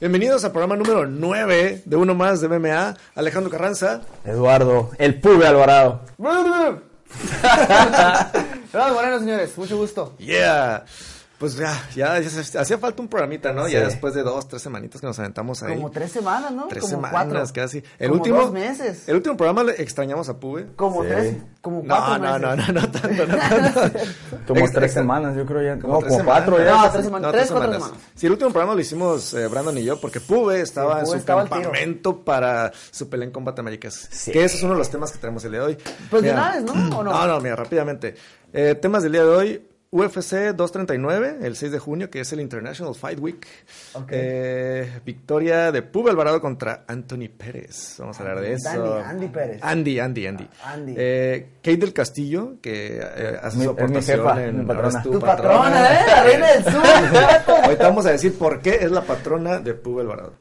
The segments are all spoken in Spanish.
Bienvenidos al programa número 9 de Uno Más de MMA. Alejandro Carranza. Eduardo, el Pube Alvarado. Eduardo Moreno, señores, mucho gusto. Yeah. Pues ya, ya, ya se- hacía falta un programita, ¿no? Ya después de dos, tres semanitas que nos aventamos ahí. Como tres semanas, ¿no? Tres como semanas cuatro. casi. El como último. dos meses. El último programa le extrañamos a Pube. Como Sí. tres, como No, cuatro no, meses. no, no, no tanto, no tanto. Como Ex- tres semanas, yo creo ya. Como no, tres como cuatro ya. No, tres semanas, tres, cuatro semanas. Sí, el último programa lo hicimos eh, Brandon y yo porque Pube estaba Sí, en Pube su estaba campamento para su pelea en Combate Américas. Sí. Que ese es uno de los temas que tenemos el día de hoy. Pues de Mira, una vez, ¿no? ¿O no? No, no, mira, rápidamente. Eh, temas del día de hoy. UFC 239, el 6 de junio, que es el International Fight Week. Ok. Eh, victoria de Pube Alvarado contra Anthony Pérez. Vamos a hablar de eso. Andy, Andy Pérez. Andy, Andy, Andy. Andy. Eh, Kate del Castillo, que eh, hace su es mi aportación jefa, en mi patrona. es Tu patrona, ¿eh? La reina del sur. Ahorita vamos a decir por qué es la patrona de Pube Alvarado.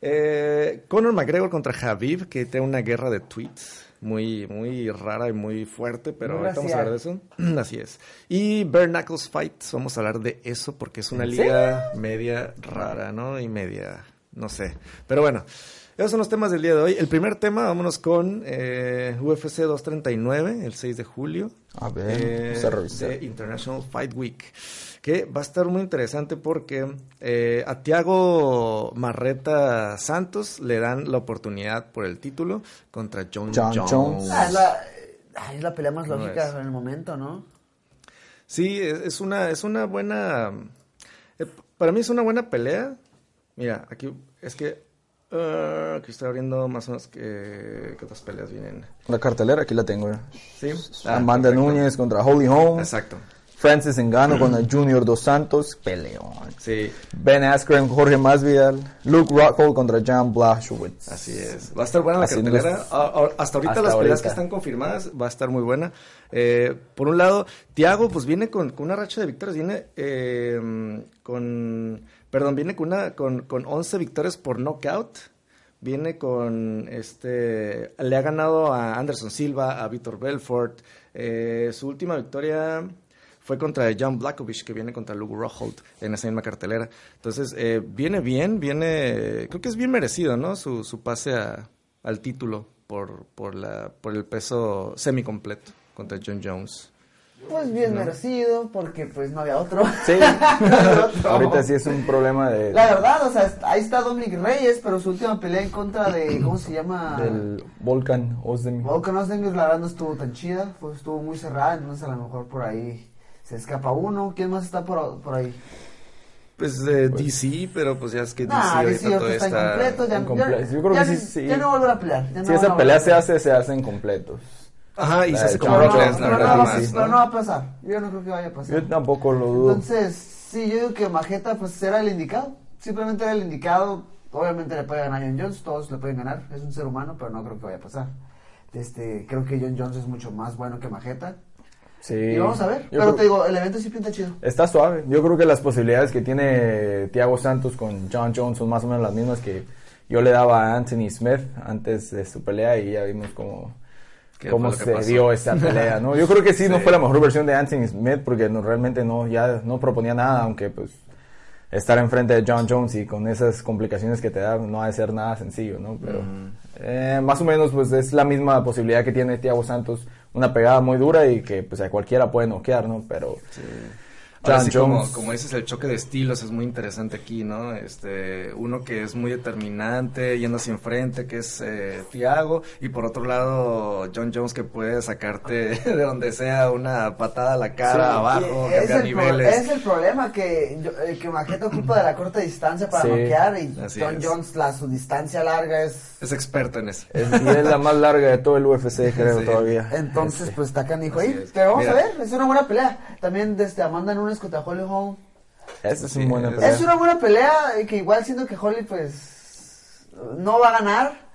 Eh, Conor McGregor contra Javib, que tiene una guerra de tweets muy, muy rara y muy fuerte, pero Muy ahorita vamos a hablar de eso. Así es. Y Bare Knuckles Fights, vamos a hablar de eso porque es una liga media rara, ¿no? Y media, no sé. Pero bueno, esos son los temas del día de hoy. El primer tema, vámonos con eh, UFC 239, el 6 de julio. A ver, Eh, a revisar. de International Fight Week. Que va a estar muy interesante porque eh, a Tiago Marreta Santos le dan la oportunidad por el título contra John, John Jones. Jones. Ah, es, la, es la pelea más ¿Cómo lógica en el momento, ¿no? Sí, es, es una, es una buena. eh, para mí es una buena pelea. Mira, aquí es que. ah, aquí estoy abriendo más o menos que, que otras peleas vienen. La cartelera, aquí la tengo. ya. Sí. Ah, Amanda perfecto. Núñez contra Holly Holm. Exacto. Francis Engano contra Junior Dos Santos. Peleón. Sí, Ben Askren, Jorge Masvidal. Luke Rockhold contra Jan Blachowicz. Así es. Va a estar buena la Así cartelera. nos- A- a- hasta ahorita hasta las peleas ahorita. que están confirmadas va a estar muy buena. Eh, por un lado, Tiago pues viene con, con una racha de victorias. Viene eh, con... Perdón, viene con, una, con, con 11 victorias por knockout. Viene con este... Le ha ganado a Anderson Silva, a Víctor Belfort. Eh, su última victoria fue contra John Blackovich, que viene contra Luke Rockhold en esa misma cartelera. Entonces, eh, viene bien, viene, creo que es bien merecido, ¿no? Su, su pase a- al título por, por, la, por el peso semicompleto contra John Jones. Pues bien merecido, porque pues no había otro. Sí. No había otro. Ahorita sí es un problema de, La verdad, o sea, ahí está Dominic Reyes, pero su última pelea en contra de, ¿cómo se llama? del Volkan Ozdemir. Volkan Ozdemir, la verdad no estuvo tan chida, pues estuvo muy cerrada, entonces a lo mejor por ahí se escapa uno. ¿Quién más está por, por ahí? Pues eh, DC, pero pues ya es que DC Nah, ahorita todo está está... incompleto, ya, Yo creo ya- que sí, sí. ya no volverá a pelear. ya no Si esa volver pelea se hace, se hacen completos. Ajá, y La se hace como Pero no, no verdad, va, más, pero ¿no? no va a pasar. Yo no creo que vaya a pasar. Yo tampoco lo dudo. Entonces, sí, yo digo que Majeta pues era el indicado. Simplemente era el indicado. Obviamente le puede ganar a John Jones, todos le pueden ganar. Es un ser humano, pero no creo que vaya a pasar. Este, creo que John Jones es mucho más bueno que Majeta. sí. Y vamos a ver. Yo pero creo- te digo, el evento sí pinta chido. Está suave. Yo creo que las posibilidades que tiene Thiago Santos con John Jones son más o menos las mismas que yo le daba a Anthony Smith antes de su pelea y ya vimos cómo, ¿Qué cómo se pasó? dio esa pelea, ¿no? Yo creo que sí, no fue la mejor versión de Anthony Smith porque no, realmente no, ya no proponía nada, aunque pues estar enfrente de John Jones y con esas complicaciones que te da no ha de ser nada sencillo, ¿no? Pero eh, más o menos pues es la misma posibilidad que tiene Thiago Santos, una pegada muy dura y que pues a cualquiera puede noquear, ¿no? Pero Ahora John sí, como, como dices, el choque de estilos es muy interesante aquí, ¿no? Este, uno que es muy determinante, yendo hacia enfrente, que es eh, Thiago, y por otro lado, John Jones que puede sacarte de donde sea una patada a la cara, Sí, abajo, cambiar niveles. es el problema que, eh, que Majeta ocupa de la corta distancia para Sí, noquear y así John es. Jones, la, su distancia larga es... Es experto en eso. Es, y es la más larga de todo el UFC, creo, Sí. todavía. Entonces, Este, pues está canijo ahí. Pero vamos Mira. a ver, es una buena pelea. También desde Amanda Nunes contra Holly Holm. Esa es Sí, una buena pelea. Es una buena pelea y que igual siento que Holly pues no va a ganar.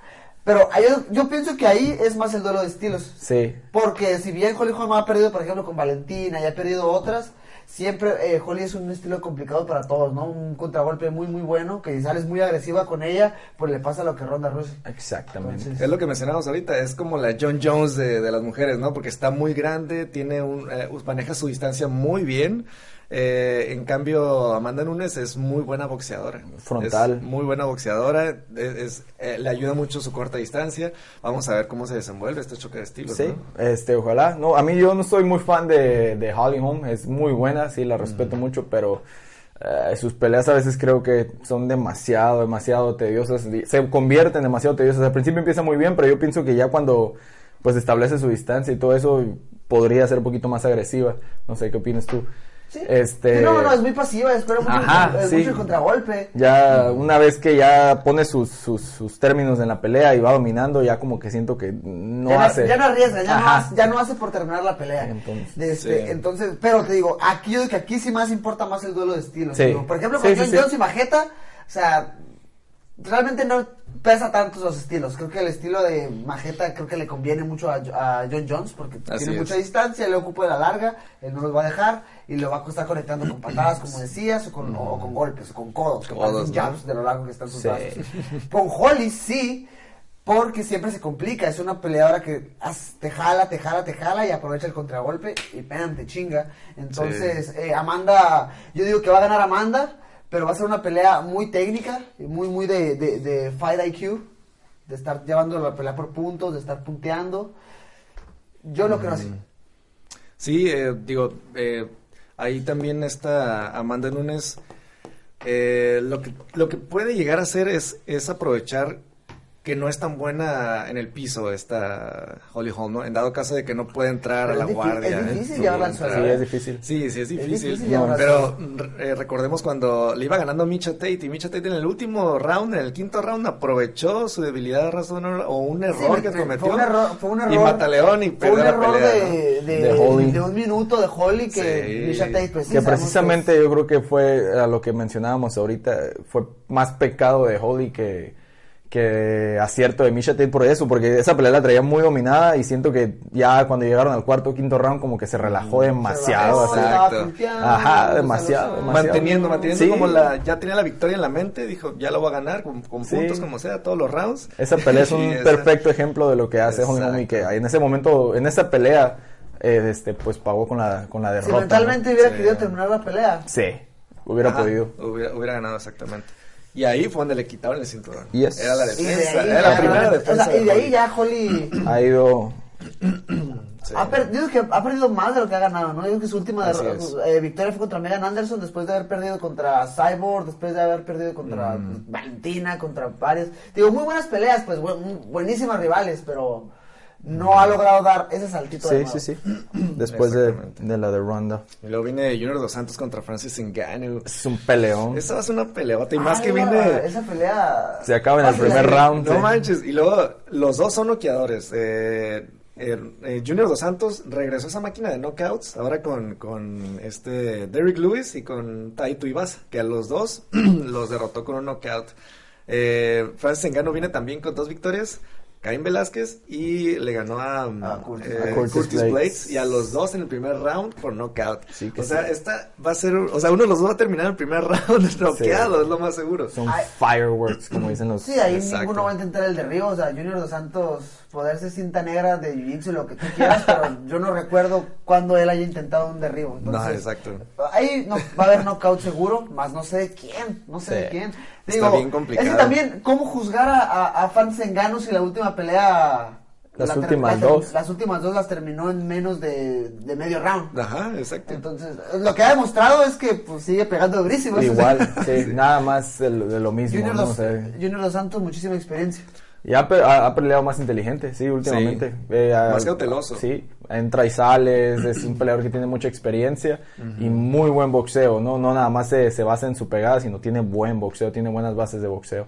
Pero yo, yo pienso que ahí es más el duelo de estilos. Sí. Porque si bien Holly Holm ha perdido, por ejemplo, con Valentina y ha perdido otras, siempre eh, Holly es un estilo complicado para todos, ¿no? Un contragolpe muy, muy bueno, que si sales muy agresiva con ella, pues le pasa lo que Ronda Rousey. Exactamente. Entonces- Es lo que mencionamos ahorita, es como la John Jones de, de las mujeres, ¿no? Porque está muy grande, tiene un, eh, maneja su distancia muy bien. Eh, en cambio, Amanda Nunes es muy buena boxeadora. Frontal. Es muy buena boxeadora. es- es, eh, le ayuda mucho su corta distancia. Vamos a ver cómo se desenvuelve este choque de estilos. Sí, ¿no? este, ojalá. No, a mí yo no soy muy fan de, de Holly Holm, es muy buena, sí, la respeto mucho, pero eh, sus peleas a veces creo que son demasiado, demasiado tediosas, di- se convierten demasiado tediosas. Al principio empieza muy bien, pero yo pienso que ya cuando pues establece su distancia y todo eso, podría ser un poquito más agresiva. No sé, ¿qué opinas tú? Sí. Este, Sí, no, no, es muy pasiva, espera mucho, Ajá, el, sí. mucho el contragolpe. Ya una vez que ya pone sus, sus, sus términos en la pelea y va dominando, ya como que siento que no ya, hace. no, ya no arriesga, ya no, hace, ya no hace por terminar la pelea. Entonces, este, sí. entonces, pero te digo, aquí yo digo que aquí sí más importa más el duelo de estilos. Por ejemplo, con John. Jones y Majeta, o sea, realmente no pesa tanto los estilos. Creo que el estilo de Majeta creo que le conviene mucho a, a John Jones porque Así tiene es. mucha distancia, le ocupa de la larga, él no los va a dejar y lo va a estar conectando con patadas, como decías, o con, o con golpes, o con codos, que parecen ¿no? jabs de lo largo que están sus Sí. brazos. Con Holly sí, porque siempre se complica. Es una peleadora que as- te jala, te jala, te jala y aprovecha el contragolpe y ¡pam! te chinga. Entonces, eh, Amanda, yo digo que va a ganar Amanda, pero va a ser una pelea muy técnica, muy, muy de, de, de fight IQ, de estar llevando la pelea por puntos, de estar punteando. Yo lo creo así. Sí, eh, digo, eh, ahí también está Amanda Nunes. eh, lo, que, lo que puede llegar a hacer es, es aprovechar que no es tan buena en el piso esta Holly Holm, ¿no? En dado caso de que no puede entrar Pero a la guardia. es ¿eh? difícil No llevarla puede al suelo, entrar. Sí, es difícil. Sí, sí, es difícil. pero eh, recordemos cuando le iba ganando Micha Tate y Micha Tate en el último round, en el quinto round, aprovechó su debilidad razón o un error Sí, que me- cometió. Fue un error, fue un error. Y Mataleón y fue un la error pelea. de, ¿no? de, De Holly. de un minuto de Holly que Sí. Misha Tate, sí, que precisamente yo creo que fue a lo que mencionábamos ahorita, fue más pecado de Holly que, que acierto de Misha Tate por eso, porque esa pelea la traía muy dominada y siento que ya cuando llegaron al cuarto o quinto round como que se relajó demasiado. Se Ajá, demasiado, demasiado. Manteniendo, manteniendo Sí. como la, ya tenía la victoria en la mente, dijo, ya lo voy a ganar con, con Sí. puntos como sea, todos los rounds. Esa pelea es un perfecto ejemplo de lo que hace Holly Holm y que en ese momento, en esa pelea, eh, este, pues pagó con la, con la Si derrota. mentalmente ¿no? hubiera Sí. querido terminar la pelea. Sí, hubiera Ajá, podido. Hubiera, hubiera ganado exactamente. Y ahí fue donde le quitaron el cinturón. Yes. Era la de defensa, era ya, la primera o defensa. sea, y de ahí Holly. ya Holly Ha ido Sí. ha perdido que ha perdido más de lo que ha ganado, ¿no? Yo creo que su última eh, victoria fue contra Megan Anderson después de haber perdido contra Cyborg, después de haber perdido contra Mm. Valentina, contra varios. Digo, muy buenas peleas, pues bu- buenísimas rivales, pero no ha logrado dar ese saltito de Sí, nuevo. sí, sí. Después de, de la de Ronda. Y luego viene Junior Dos Santos contra Francis Ngannou. Es un peleón. Esa va a ser una peleota y más Ay, que viene... Esa pelea... Se acaba en el primer ahí. round. No sí. manches. Y luego los dos son noqueadores. Eh, eh, eh, Junior Dos Santos regresó a esa máquina de knockouts ahora con, con este Derrick Lewis y con Taito Ibasa, que a los dos los derrotó con un knockout. Eh, Francis Ngannou viene también con dos victorias. Caín Velázquez y le ganó a, A Curtis. eh, A Curtis Curtis Blades. Blades y a los dos en el primer round por knockout. Sí, o sea, sí. esta va a ser, o sea, uno de los dos va a terminar el primer round noqueado, es lo más seguro. Son fireworks, como dicen los. Sí, ahí Exacto. ninguno va a intentar el derribo. O sea, Junior Dos Santos, poderse cinta negra de Jiu-Jitsu, lo que tú quieras, pero yo no recuerdo cuando él haya intentado un derribo. No, Entonces, exacto. Ahí no, va a haber knockout seguro, más no sé de quién, no sé Sí. de quién. Está bien complicado. Es que también, ¿cómo juzgar a, a, a Fans Engano si la última pelea... Las la últimas la ter- dos. Las últimas dos las terminó en menos de, de medio round. Ajá, exacto. Entonces, lo que ha demostrado es que pues, sigue pegando durísimo. Igual, sí, nada más de, lo- de lo mismo. Junior, ¿no? sea, Junior Dos Santos, muchísima experiencia. Y ha, pe- ha- ha peleado más inteligente, sí, últimamente. Eh, ha- Más cauteloso. Sí, entra y sales, es un peleador que tiene mucha experiencia y muy buen boxeo, ¿no? No nada más se, se basa en su pegada, sino tiene buen boxeo, tiene buenas bases de boxeo.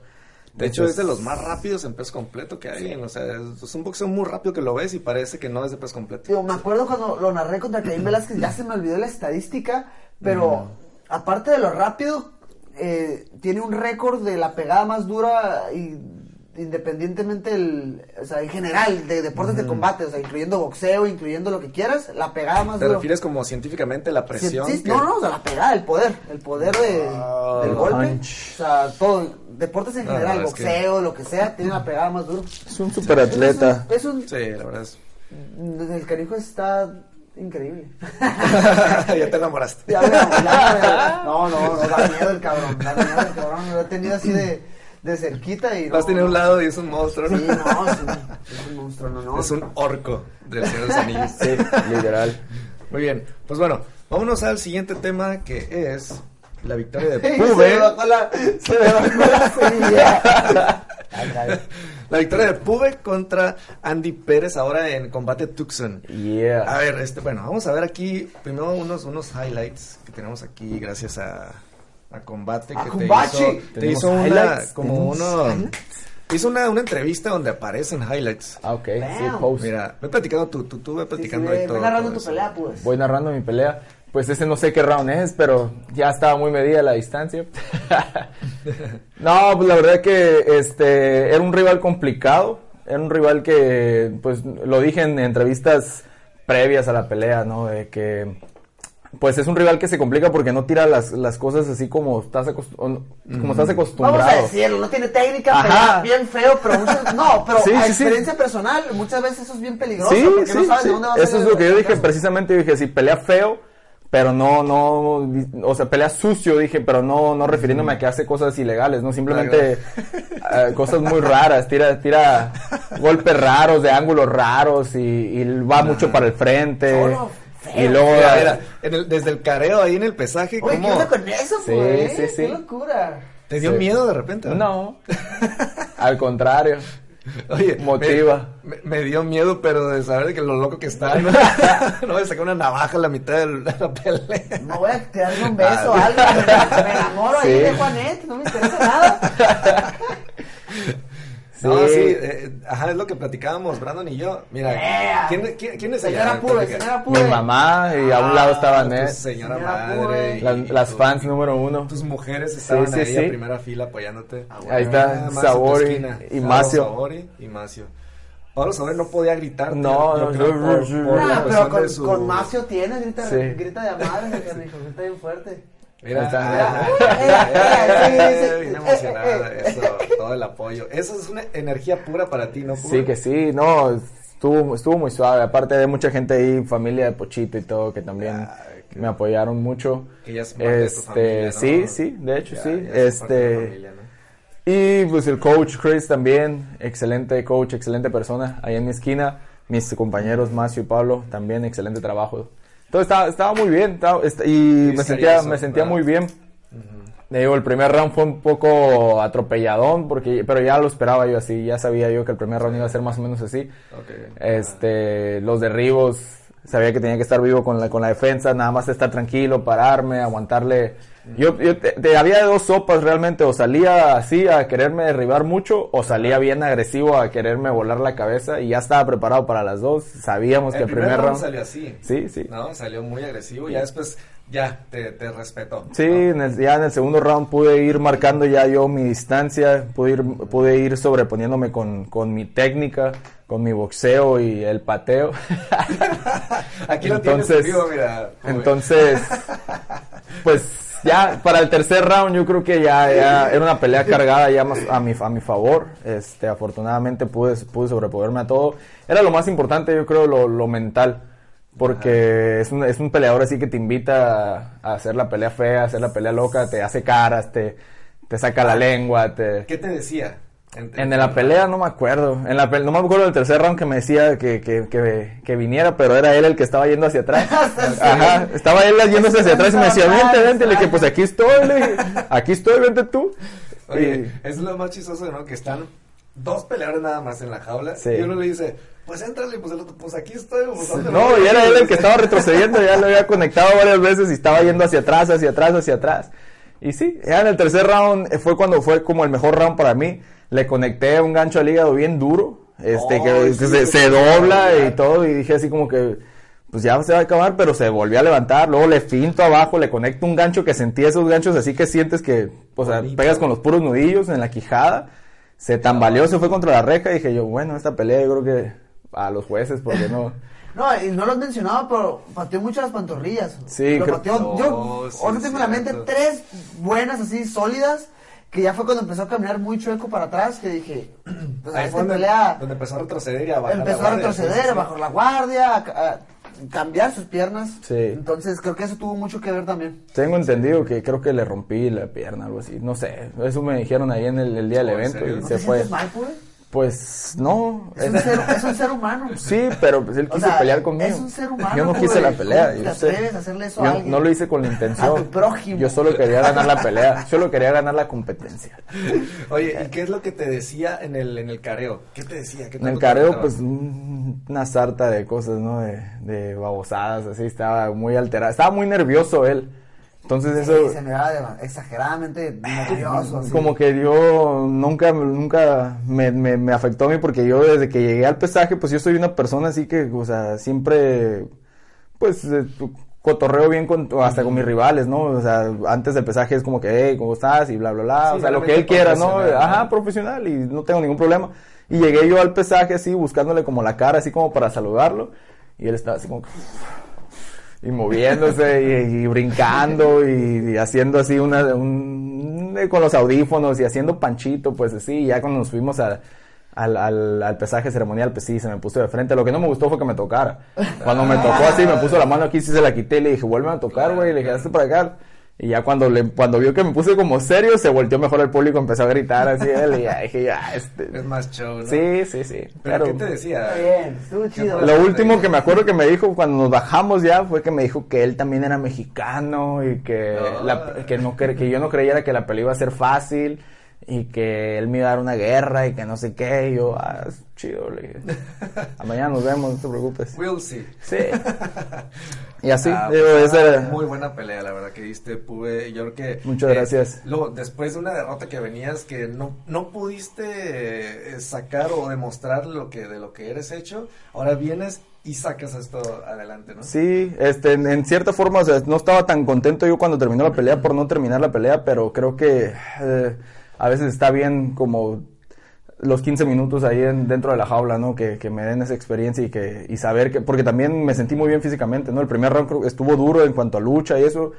De hecho, es de los más rápidos en peso completo que hay. O sea, es, es un boxeo muy rápido que lo ves y parece que no es de peso completo. Digo, me acuerdo cuando lo narré contra Caín Velázquez, ya se me olvidó la estadística, pero aparte de lo rápido, eh, tiene un récord de la pegada más dura y independientemente el, o sea, en general de deportes de combate, o sea, incluyendo boxeo, incluyendo lo que quieras, la pegada más ¿Te dura. refieres como científicamente la presión? Sí, sí, que- No, no, o sea, la pegada, el poder, el poder de, del golpe, punch. o sea, todo, deportes en No, general, no, es que- boxeo, lo que sea, tiene la pegada más dura. Es un superatleta. Es un, Sí, la verdad es. el canijo está increíble. ya te enamoraste. Ya, ya, ya, no, no, no, da miedo el cabrón, da miedo el cabrón, lo he tenido así de, de cerquita y has no, a un lado y es un monstruo, ¿no? Sí, no, es un, es un monstruo, no, no. Es un orco del Señor de los Anillos. Sí, literal. Muy bien, pues bueno, vámonos al siguiente tema que es la victoria de Sí, Se Pube. me bajó la, se me bajó la. La victoria de Pube contra Andy Pérez ahora en combate Tucson. A Yeah. ver, este, bueno, vamos a ver aquí primero unos, unos highlights que tenemos aquí gracias a, a Combate A que te hizo, te ¿Tenemos hizo una, highlights? como ¿Tenemos uno, hizo una, una entrevista donde aparecen highlights. Ah, ok. Sí, post. Mira, ve platicando tú, tú, tú ve Sí, sí, platicando ve, todo. narrando todo tu eso. pelea, pues. Voy narrando mi pelea. Pues ese no sé qué round es, pero ya estaba muy medida la distancia. no, pues la verdad que este era un rival complicado. Era un rival que, pues lo dije en entrevistas previas a la pelea, ¿no? De que, pues es un rival que se complica porque no tira las, las cosas así como estás, como estás acostumbrado. Vamos a decirlo, no tiene técnica, Ajá. pelea bien feo, pero muchas, no, pero Sí, a sí, sí. experiencia personal, muchas veces eso es bien peligroso, Sí, porque no sí, sabes sí. de dónde va a Eso es lo que yo dije precisamente. Dije, si pelea feo, pero no, no, o sea, pelea sucio, dije, pero no, no refiriéndome a que hace cosas ilegales, no simplemente eh, cosas muy raras, tira, tira golpes raros, de ángulos raros y, y va mucho para el frente. Solo feo. Y luego, Mira, mira, en el- desde el careo ahí en el pesaje, Oye, ¿qué ¿cómo? onda con eso, Sí, pues? sí, sí. Qué locura. ¿Te dio Sí. miedo de repente? no, al contrario. Oye, Motiva. Me, me- me dio miedo, pero de saber de que lo loco que está. No, no voy a sacar una navaja a la mitad de la, la pelea. No voy a tirarle un beso o Ah. algo, me, me enamoro ahí de Juanet, no me interesa nada. No, Sí. sí, eh, ajá, es lo que platicábamos, Brandon y yo. Mira, Yeah. ¿quién, quién, quién es Señora Platica. señora. Mi mamá y a un lado estaba Ah, Ned, señora Señora madre. Y- las, y las tu- fans número uno. Tus mujeres estaban sí, ahí sí. a primera fila apoyándote. Ahí está, Ah, Sabori y Macio. Sabori y Macio. Pablo Sabori no podía gritar. No, no, la Nah, cuestión pero con, su- con Macio tiene, grita, Sí. grita de madre, grita bien fuerte. Mira, está. bien emocionada, eso, todo el apoyo. Eso es una energía pura para ti, ¿no? Sí, que sí, no, estuvo, estuvo muy suave. Aparte de mucha gente ahí, familia de Pochito y todo, que también me apoyaron mucho. Que ya es parte de tu Este, familia, ¿no? sí, sí, de hecho Ya- sí. ya es parte de la Este, familia, ¿no? y pues el coach Chris también, excelente coach, excelente persona, ahí en mi esquina. Mis compañeros Macio y Pablo, también excelente trabajo. Entonces estaba, estaba muy bien, estaba- est- y me sentía, me sentía ¿verdad? muy bien. Le digo, el primer round fue un poco atropelladón, porque, pero ya lo esperaba yo así, ya sabía yo que el primer round iba a ser más o menos así. Este, los derribos, sabía que tenía que estar vivo con la, con la defensa, nada más estar tranquilo, pararme, aguantarle. Yo, yo te- te- había dos sopas realmente, o salía así a quererme derribar mucho, o salía bien agresivo a quererme volar la cabeza, y ya estaba preparado para las dos, sabíamos que el primer round... salió así. Sí, sí. No, salió muy agresivo. Ya después, ya, te, te respetó. Sí, ¿no? en el- ya en el segundo round pude ir marcando ya yo mi distancia, pude ir, pude ir sobreponiéndome con, con mi técnica, con mi boxeo y el pateo. Aquí lo Entonces- tienes vivo, mira. Entonces, pues ya para el tercer round yo creo que ya, ya era una pelea cargada ya más a mi, a mi favor. Este, afortunadamente pude, pude sobreponerme a todo. Era lo más importante, yo creo, lo, lo mental. Porque es un, es un peleador así que te invita a, hacer la pelea fea, a hacer la pelea loca, te hace caras, te, te saca la lengua, te... ¿Qué te decía? En, En la pelea no me acuerdo. En la no me acuerdo del tercer round que me decía que, que, que, que viniera, pero era él el que estaba yendo hacia atrás. Ajá, estaba él yéndose hacia atrás y me decía, vente, vente. Le dije, pues aquí estoy, le dije, aquí estoy, vente tú. Oye, Y- es lo más chistoso, ¿no? Que están dos peleadores nada más en la jaula. Sí. Y uno le dice, pues éntrale, pues el otro, pues aquí estoy. Pues, ¿dónde No, y era él el que estaba retrocediendo, ya lo había conectado varias veces y estaba yendo hacia atrás, hacia atrás, hacia atrás. Y sí, ya en el tercer round eh, fue cuando fue como el mejor round para mí. Le conecté un gancho al hígado bien duro, este, Oh, que, sí, que se, dobla y todo, y dije así como que, pues ya se va a acabar, pero se volvió a levantar, luego le finto abajo, le conecto un gancho que sentí esos ganchos así que sientes que, o sea, Bonito. pegas con los puros nudillos en la quijada, se tambaleó, se fue contra la reja y dije yo, bueno, esta pelea yo creo que a los jueces, porque no... No, y no lo has mencionado, pero pateó mucho las pantorrillas. Sí, Lo creo- pateó, No, yo sí, ahora tengo en la mente tres buenas así sólidas, que ya fue cuando empezó a caminar muy chueco para atrás, que dije, pues a Ahí esta fue donde, pelea donde empezó a retroceder y a bajar empezó la a guardia, retroceder, sí, sí, a sí. bajar la guardia, a, a cambiar sus piernas. Sí. Entonces creo que eso tuvo mucho que ver también. Tengo entendido que creo que le rompí la pierna, algo así, no sé, eso me dijeron ahí en el, el día del ¿en evento serio? y ¿No se te fue. mal, pues? Pues no, Es un, ser, es un ser humano. Sí, pero pues él O quiso sea, pelear conmigo. es un ser humano, Yo no quise la pelea. ¿Cómo te yo sé. atreves a hacerle eso a Yo alguien? no lo hice con la intención. A tu prójimo. Yo solo quería ganar la pelea. Solo quería ganar la competencia. Oye, ¿y qué es lo que te decía en el, en el careo? ¿Qué te decía? ¿Qué En el careo, pues un- una sarta de cosas, ¿no? De, de babosadas, así. Estaba muy alterado. Estaba muy nervioso él. Entonces eso... Sí, se miraba exageradamente nervioso. así. Como que yo nunca, nunca me, me, me afectó a mí porque yo desde que llegué al pesaje, pues yo soy una persona así que, o sea, siempre, pues, eh, cotorreo bien con, hasta con mis rivales, ¿no? O sea, antes del pesaje es como que, hey, ¿cómo estás? Y bla, bla, bla. Sí, o sea, lo que él quiera, ¿no? Ajá, profesional y no tengo ningún problema. Y llegué yo al pesaje así, buscándole como la cara, así como para saludarlo. Y él estaba así como... que- y moviéndose y, brincando y, haciendo así una un, con los audífonos y haciendo panchito pues así ya cuando nos fuimos a- al, al, al pesaje ceremonial pues sí se me puso de frente. Lo que no me gustó fue que me tocara. Cuando me tocó así me puso la mano aquí sí se la quité y le dije vuelve a tocar güey y le dije hazte para acá y ya cuando le cuando vio que me puse como serio se volteó mejor el público empezó a gritar así él y ya dije ya este Es más show, ¿no? sí sí sí ¿Pero Pero- qué te decía? Está bien, chido. fue? lo último que me acuerdo que me dijo cuando nos bajamos ya fue que me dijo que él también era mexicano y que, No. la- que, no, cre- que yo no creyera que la pelea iba a ser fácil y que él me iba a dar una guerra y que no sé qué. Y yo, ah, es chido, le dije. A mañana nos vemos, no te preocupes. We'll see. Sí. Y así, Ah, digo, pues, esa Muy buena pelea, la verdad que diste. Pude, yo creo que. Muchas gracias. Luego, después de una derrota que venías, que no, no pudiste eh, sacar o demostrar lo que, de lo que eres hecho, ahora vienes y sacas esto adelante, ¿no? Sí, este, en, en cierta forma, o sea, no estaba tan contento yo cuando terminó la pelea por no terminar la pelea, pero creo que eh, a veces está bien como los 15 minutos ahí en- dentro de la jaula, ¿no? Que, que me den esa experiencia y que y saber que, porque también me sentí muy bien físicamente, ¿no? El primer round estuvo duro en cuanto a lucha y eso,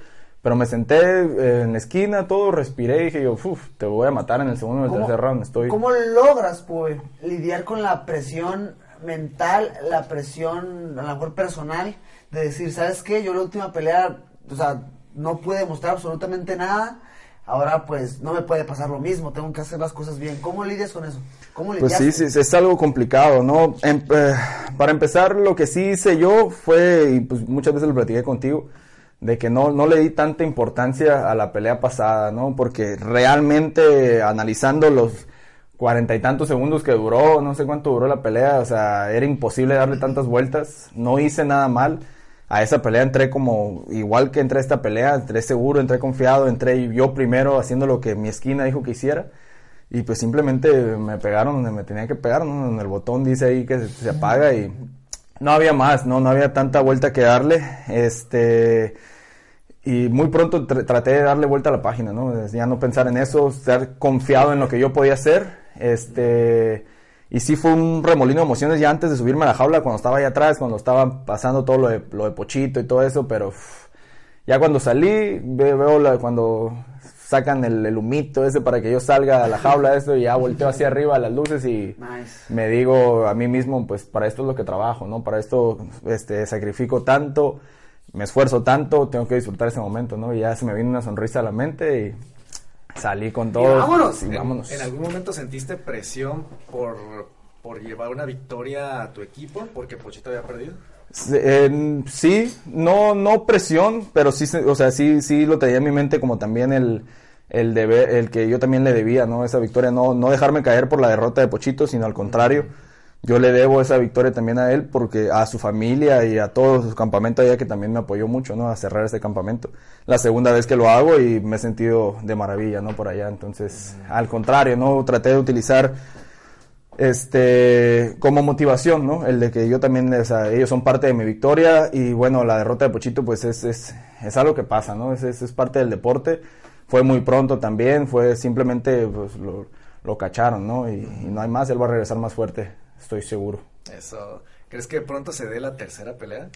pero me senté en la esquina, todo, respiré y dije yo, uff, te voy a matar en el segundo o el ¿Cómo- tercer round, estoy... ¿Cómo logras, pues, lidiar con la presión mental, la presión, a lo mejor personal, de decir, ¿sabes qué? Yo la última pelea, o sea, no pude demostrar absolutamente nada. Ahora, pues, no me puede pasar lo mismo. Tengo que hacer las cosas bien. ¿Cómo lidias con eso? ¿Cómo Pues sí, sí, es algo complicado, ¿no? Em- eh, para empezar, lo que sí hice yo fue, y pues muchas veces lo platiqué contigo, de que no, no le di tanta importancia a la pelea pasada, ¿no? Porque realmente analizando los cuarenta y tantos segundos que duró, no sé cuánto duró la pelea, o sea, era imposible darle tantas vueltas, no hice nada mal. A esa pelea entré como, igual que entré a esta pelea, entré seguro, entré confiado, entré yo primero haciendo lo que mi esquina dijo que hiciera. Y pues simplemente me pegaron donde me tenía que pegar, ¿no? En el botón dice ahí que se, se apaga y no había más, ¿no? No había tanta vuelta que darle. Este. Y muy pronto tr- traté de darle vuelta a la página, ¿no? Ya no pensar en eso, estar confiado en lo que yo podía hacer. Este. Y sí fue un remolino de emociones ya antes de subirme a la jaula, cuando estaba allá atrás, cuando estaba pasando todo lo de, lo de Pochito y todo eso, pero ya cuando salí, ve- veo la, cuando sacan el, el humito ese para que yo salga a la jaula, eso, y ya volteo hacia arriba a las luces y Nice. me digo a mí mismo, pues para esto es lo que trabajo, ¿no? Para esto este, sacrifico tanto, me esfuerzo tanto, tengo que disfrutar ese momento, ¿no? Y ya se me vino una sonrisa a la mente y salí con todo. vámonos. y ¿En- vámonos. ¿En algún momento sentiste presión por, por llevar una victoria a tu equipo porque Pochito había perdido? Sí, no, no presión, pero sí, o sea, sí, sí lo tenía en mi mente como también el, el deber, el que yo también le debía, ¿no? Esa victoria, no, no dejarme caer por la derrota de Pochito, sino al contrario, yo le debo esa victoria también a él, porque a su familia y a todo su campamento allá que también me apoyó mucho, ¿no? A cerrar ese campamento. La segunda vez que lo hago y me he sentido de maravilla, ¿no? Por allá, entonces, al contrario, ¿no? Traté de utilizar este, como motivación, ¿no? El de que yo también, o sea, ellos son parte de mi victoria y bueno, la derrota de Pochito pues es, es, es algo que pasa, ¿no? Es, es, es parte del deporte. Fue muy pronto también, fue simplemente, pues lo, lo cacharon, ¿no? Y, y no hay más, él va a regresar más fuerte, estoy seguro. Eso. ¿Crees que pronto se dé la tercera pelea?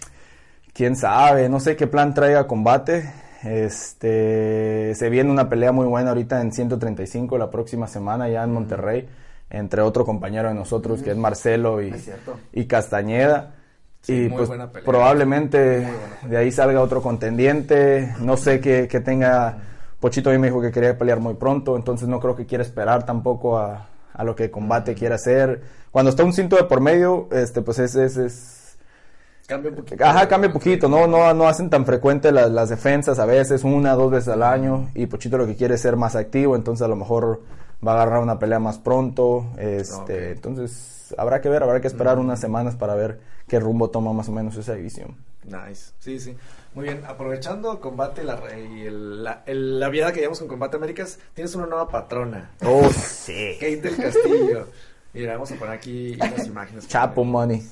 quién sabe, no sé qué plan traiga combate. Este, se viene una pelea muy buena ahorita en 135 la próxima semana ya en Monterrey, entre otro compañero de nosotros que es Marcelo y, Es cierto. y Castañeda. Sí, y muy pues buena pelea. probablemente de ahí salga otro contendiente. No sé qué, qué tenga. Pochito a mí me dijo que quería pelear muy pronto, entonces no creo que quiera esperar tampoco a, a lo que combate quiera hacer. Cuando está un cinto de por medio, este pues es, es, es Cambia un poquito. Ajá, cambia poquito, ¿no? No, no hacen tan frecuente las, las defensas a veces, una, dos veces al año, y Pochito lo que quiere es ser más activo, entonces a lo mejor va a agarrar una pelea más pronto, este, entonces habrá que ver, habrá que esperar unas semanas para ver qué rumbo toma más o menos esa división. Nice. Sí, sí. Muy bien. Aprovechando combate la, y el- la, el- la viada que llevamos con Combate Américas, tienes una nueva patrona. Oh, sí. Kate del Castillo. Mira, vamos a poner aquí unas imágenes. Chapo money.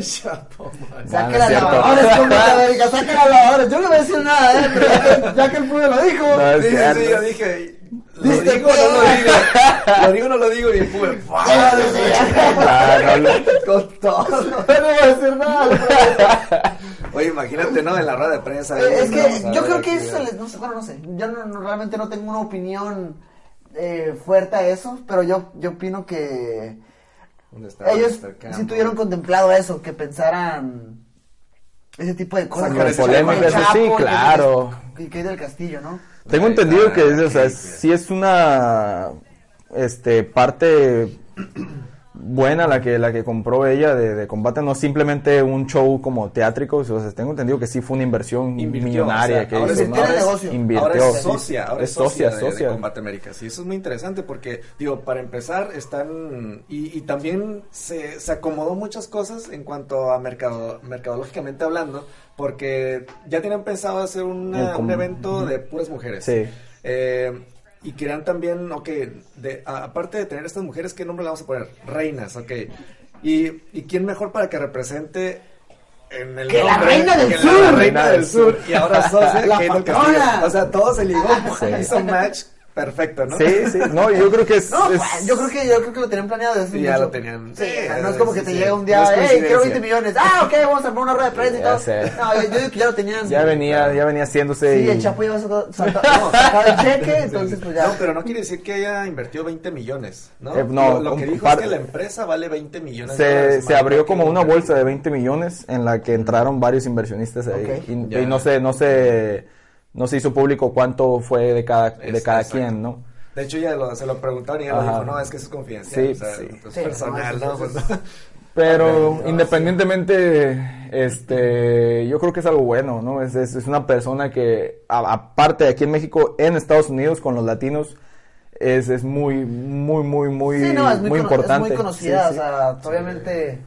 Chapo, no es las lavadoras, Combate América, saquen las lavadoras. Yo no voy a decir nada, ¿eh? Pero ya que, ya que el pueblo lo dijo. No, es Sí, sí, cierto. sí, yo dije, ¿lo Diste digo o no lo digo? ¿Lo digo o no lo digo? Y ya, Ah, con todo. No voy a decir nada. Oye, imagínate, ¿no? En la rueda de prensa. Eh, Es que yo creo que eso, les- no sé, bueno, no sé, yo no, no- realmente no tengo una opinión eh, fuerte a eso, pero yo, yo opino que ¿Dónde está ellos sí tuvieron contemplado eso, que pensaran ese tipo de cosas. Sacar que ese pensaran polémica, el eso sí, Chapo y que- claro. Y que del Castillo, ¿no? Tengo entendido que es, o sea, sí es una este parte buena la que la que compró ella de, de combate, no simplemente un show como teátrico, o sea, tengo entendido que sí fue una inversión Invirtió, millonaria o sea, que ahora hizo, es- ¿no? Ahora es-. Invirtió. Ahora es sí. socia, ahora es, Es socia, socia, de- de, socia. Combate Américas. Y eso es muy interesante porque, digo, para empezar, están. Y, y también se, se acomodó muchas cosas en cuanto a mercado, mercadológicamente hablando, porque ya tenían pensado hacer una- un evento de puras mujeres. Sí. Eh, y querían también, ok, de, a- aparte de tener estas mujeres, ¿qué nombre le vamos a poner? Reinas, ok. ¿Y, y quién mejor para que represente en el ¡Que la reina del que la sur! reina del sur y ahora La Kate del patrona. Castillo. O sea, todo se ligó, hizo match perfecto, ¿no? Sí, sí, no, yo creo que es, No, es- pues, yo creo que yo creo que lo tenían planeado desde ya mucho. lo tenían. Sí, Sí, no es como que te sí. llega un No día, es hey, quiero coincidencia. 20 millones. Ah, ok, vamos a armar una rueda de prensa y todo. sé. No, yo, yo digo que ya lo tenían. ya venía, ya venía haciéndose Sí, y- el Chapo ya sacó no, sacaba el cheque, entonces pues ya. No, pero no quiere decir que haya invertido 20 millones, ¿no? Eh, no, lo, lo que dijo par- es que la empresa vale 20 millones de se, se abrió como una bolsa de 20 millones en la que entraron varios inversionistas ahí Ok. y, Ya. y no se no se no se hizo público cuánto fue de cada de cada exacto. quien no De hecho, ya lo- se lo preguntaron y ella dijo, no, es que eso es confidencial. Sí, o sea, sí. Es Sí, personal, no, Pues, pero no, independientemente este yo creo que es algo bueno no es, es, es una persona que a- aparte de aquí en México en Estados Unidos con los latinos es, es muy muy muy muy Sí, no, es muy, importante es muy conocida, Sí, sí. o sea, obviamente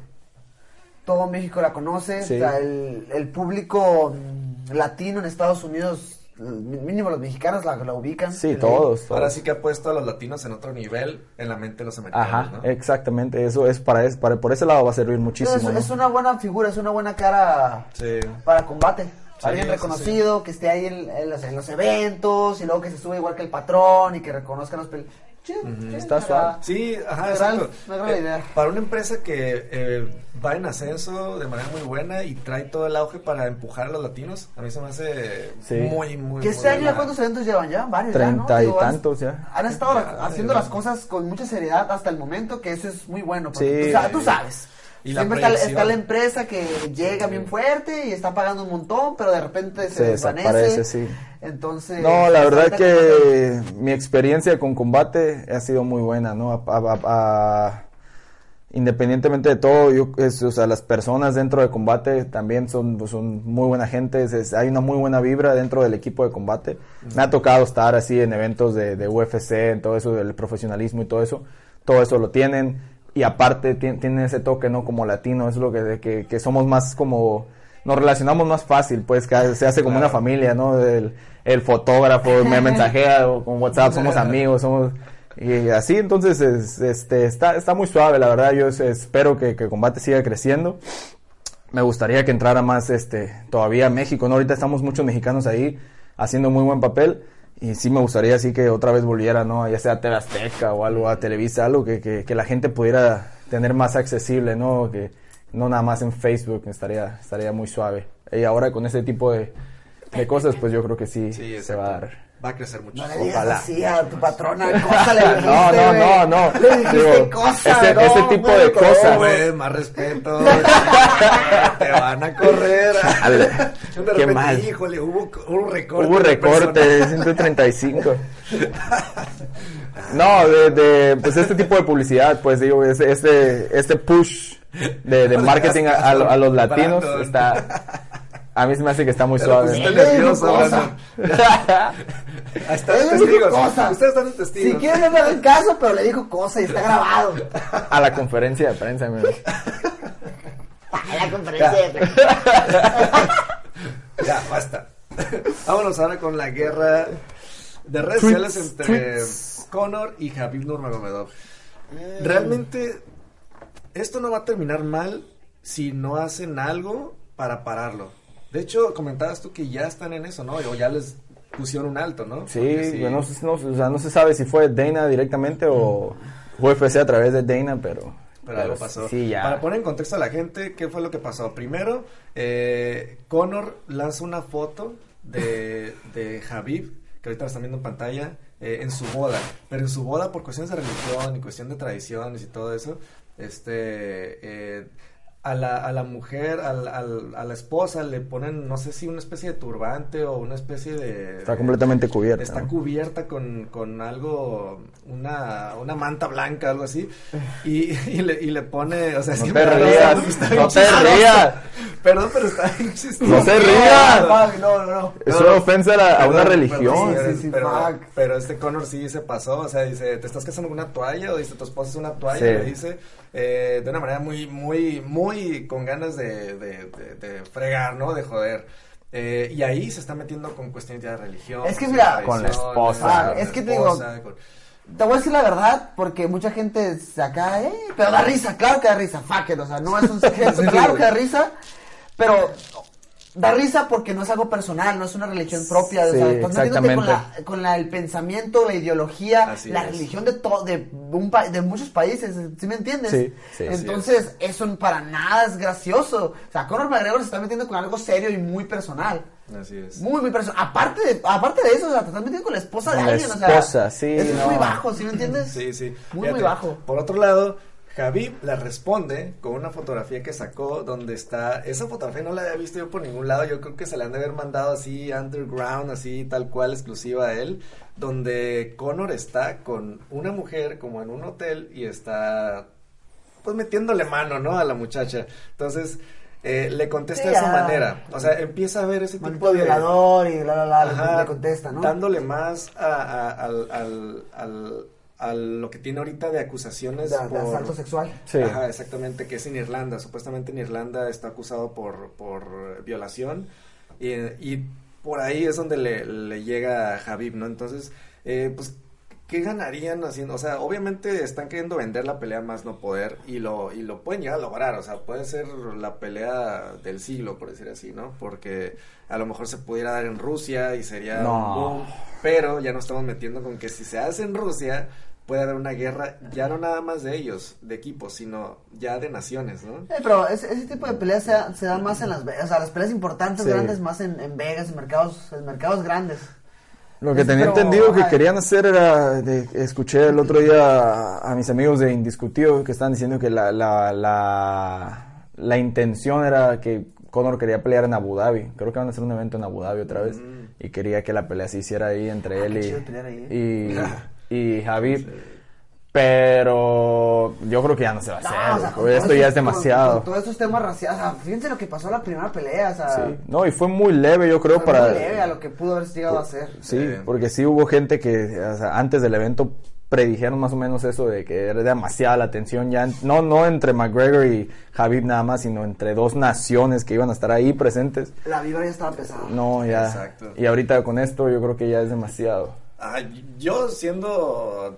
todo México la conoce, Sí. o sea, el, el público latino en Estados Unidos, mínimo los mexicanos la, la ubican. Sí, todos, todos. Ahora sí que ha puesto a los latinos en otro nivel en la mente de los americanos, Ajá, ¿no? exactamente, eso es para, es para por ese lado va a servir muchísimo. Es, ¿no? es una buena figura, es una buena cara Sí. para combate. Sí, Alguien sí, reconocido, que esté ahí en, en los, en los eventos y luego que se sube igual que el patrón y que reconozcan los chido, Está suave. Sí, ajá, exacto. agrada la Eh, idea. Para una empresa que eh, va en ascenso de manera muy buena y trae todo el auge para empujar a los latinos, a mí se me hace Sí. muy, muy muy este año cuántos eventos llevan ya, varios. Treinta y tantos ya. Han estado Ya, haciendo ya. las cosas con mucha seriedad hasta el momento, que eso es muy bueno. porque Sí. tú sabes. Y la Siempre está, está la empresa que llega bien fuerte y está pagando un montón, pero de repente se, Se desvanece. desaparece, sí. Entonces. No, la verdad que mi experiencia con combate ha sido muy buena, ¿no? A- a- a- independientemente de todo, yo, es- o sea, las personas dentro de combate también son, pues, son muy buena gente, es- es- hay una muy buena vibra dentro del equipo de combate. Me ha tocado estar así en eventos de, de UFC, en todo eso del profesionalismo y todo eso, todo eso lo tienen y aparte ti- tienen ese toque, ¿no? Como latino, es lo que, que, que somos más como nos relacionamos más fácil, pues que se hace como Claro. una familia, ¿no? El, el fotógrafo me mensajea o con WhatsApp, somos amigos, somos Y así, entonces, es- este, está, está muy suave, la verdad. Yo es- espero que, que el combate siga creciendo. Me gustaría que entrara más, este, todavía México, ¿no? Ahorita estamos muchos mexicanos ahí haciendo muy buen papel. Y sí me gustaría así que otra vez volviera, ¿no? Ya sea a TV Azteca o algo, a Televisa, algo que, que, que la gente pudiera tener más accesible, ¿no? Que no nada más en Facebook, estaría, estaría muy suave. Y ahora con este tipo de, de cosas, pues yo creo que sí, Sí, se va a dar. Va a crecer mucho. No le digas Ojalá. así a tu patrona, cosa le dijiste, No, no, no, no. Le dijiste Digo, cosa, ese- no, ese tipo de no, cosas. güey. Más respeto. Te van a correr. Ale, de qué repente, mal. híjole, hubo, hubo recorte. Hubo recorte de personas. 135. No, de, de, pues este tipo de publicidad, pues digo, este, este, este push de, de marketing a, a a los latinos está, a mí se me hace que está muy Pero, pues, suave. está nervioso. Ahí están Él testigos. cosa. Ustedes están testigos. Si quieren no me hagan caso, pero le dijo cosa y está grabado. A la conferencia de prensa, mira. A la conferencia de Ya, basta. Vámonos ahora con la guerra de redes Tweets, sociales entre tweets. Conor y Habib Nurmagomedov. Realmente, esto no va a terminar mal si no hacen algo para pararlo. De hecho, comentabas tú que ya están en eso, ¿no? O ya les pusieron un alto, ¿no? Sí, Porque no, se- no, o sea, no se sabe si fue Dana directamente o UFC a través de Dana, pero... Pero algo pasó. Sí, ya. Para poner en contexto a la gente, ¿qué fue lo que pasó? Primero, eh, Conor lanza una foto de, de Habib, que ahorita la están viendo en pantalla, eh, en su boda. Pero en su boda, por cuestiones de religión y cuestión de tradiciones y todo eso, este... eh, a la, a la mujer, al, al- a la esposa le ponen, no sé si una especie de turbante o una especie de... Está completamente cubierta. Está ¿no? cubierta con, con algo, una, una manta blanca, algo así, y, y, le, y le pone, o sea, No te rías, no te rías. Perdón, pero está bien chistoso. No se rías. No, no, no. Es una ofensa a, la- a una religión. perdón, Sí, sí, pero, pero este Connor sí se pasó, o sea, dice, ¿te estás casando con una toalla? O dice, tu esposa es una toalla, le dice, eh, de una manera muy, muy, muy con ganas de, de, de, de fregar, ¿no? De joder. Eh, y ahí se está metiendo con cuestiones ya de religión. Es que mira, Con la esposa. con es que te digo- con- Te voy a decir la verdad, porque mucha gente saca, eh, pero da risa, claro que da risa, fuck it, o sea, no es un secreto, claro que da risa, pero da risa porque no es algo personal, no es una religión propia, o Sí, sea, estás metiéndote con, la, exactamente. con la- el pensamiento, la ideología, Así la es. religión de todo, de, un pa- de muchos países, ¿sí me entiendes? Sí, sí. Así Entonces, eso para nada es gracioso, o sea, Conor McGregor se está metiendo con algo serio y muy personal. Así es. Muy, muy personal. Aparte de, aparte de eso, o sea, te estás metiendo con la esposa de la alguien, o sea. esposa, sí, Eso es no. muy bajo, ¿sí me entiendes? Sí, sí. Muy, muy bajo. Por otro lado, Javib le responde con una fotografía que sacó donde está. Esa fotografía no la había visto yo por ningún lado. Yo creo que se la han de haber mandado así, underground, así, tal cual, exclusiva a él. Donde Connor está con una mujer como en un hotel y está. Pues metiéndole mano, ¿no? A la muchacha. Entonces. eh, le contesta Sí, de esa manera. O sea, empieza a ver ese tipo de. violador y la, la, la, Ajá, le contesta, ¿no? Dándole más a, a- al, al, al- a lo que tiene ahorita de acusaciones De, de por... asalto sexual. Sí. Ajá, exactamente, que es en Irlanda. Supuestamente en Irlanda está acusado por, por violación y, y por ahí es donde le, le llega a Javib, ¿no? Entonces, eh, pues, ¿qué ganarían haciendo? O sea, obviamente están queriendo vender la pelea más no poder y lo, y lo pueden llegar a lograr. O sea, puede ser la pelea del siglo, por decir así, ¿no? Porque a lo mejor se pudiera dar en Rusia y sería No. un boom, pero ya nos estamos metiendo con que si se hace en Rusia puede haber una guerra ya no nada más de ellos, de equipos, sino ya de naciones, ¿no? Eh, pero ese, ese tipo de peleas se, da- se dan más en Las Vegas, o sea, las peleas importantes, Sí. grandes, más en, en Vegas, en mercados, en mercados grandes. Lo que Es- tenía pero, entendido que querían hacer era, de- escuché el otro día a, a mis amigos de Indiscutido que estaban diciendo que la, la, la, la intención era que Conor quería pelear en Abu Dhabi. Creo que van a hacer un evento en Abu Dhabi otra vez. Mm. Y quería que la pelea se hiciera ahí entre Ah, él qué y, chido pelear ahí, y, y Javib. Pero yo creo que ya no se va a No, hacer. o sea, todo Esto ya eso- es demasiado. Con, con todos estos temas raciales, o sea, fíjense lo que pasó en la primera pelea, o sea, Sí. No, y fue muy leve, yo creo, fue para... muy leve a lo que pudo haber llegado a ser. Sí, Eh. porque sí hubo gente que o sea, antes del evento predijeron más o menos eso de que era demasiada la tensión ya, no, no entre McGregor y Javib nada más, sino entre dos naciones que iban a estar ahí presentes. La vibra ya estaba pesada. No, ya. Exacto. Y ahorita con esto yo creo que ya es demasiado. Ah, yo siendo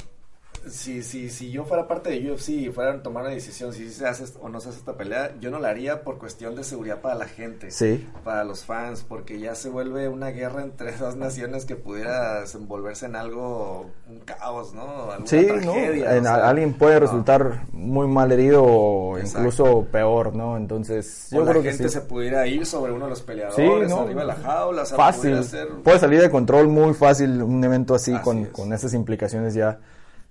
si, si, si yo fuera parte de UFC y fueran a tomar una decisión si se hace o no se hace esta pelea, yo no la haría por cuestión de seguridad para la gente, Sí. para los fans, porque ya se vuelve una guerra entre dos naciones que pudiera desenvolverse en algo, un caos, ¿no? Alguna Sí, ¿no? tragedia, En- o sea, alguien puede no. resultar muy mal herido o Exacto. incluso peor, ¿no? Entonces, O yo la creo que gente sí. se pudiera ir sobre uno de los peleadores, Sí, ¿no? arriba de la jaula, o sea, fácil. Puede salir de control muy fácil un evento así, Así con, es. con esas implicaciones ya.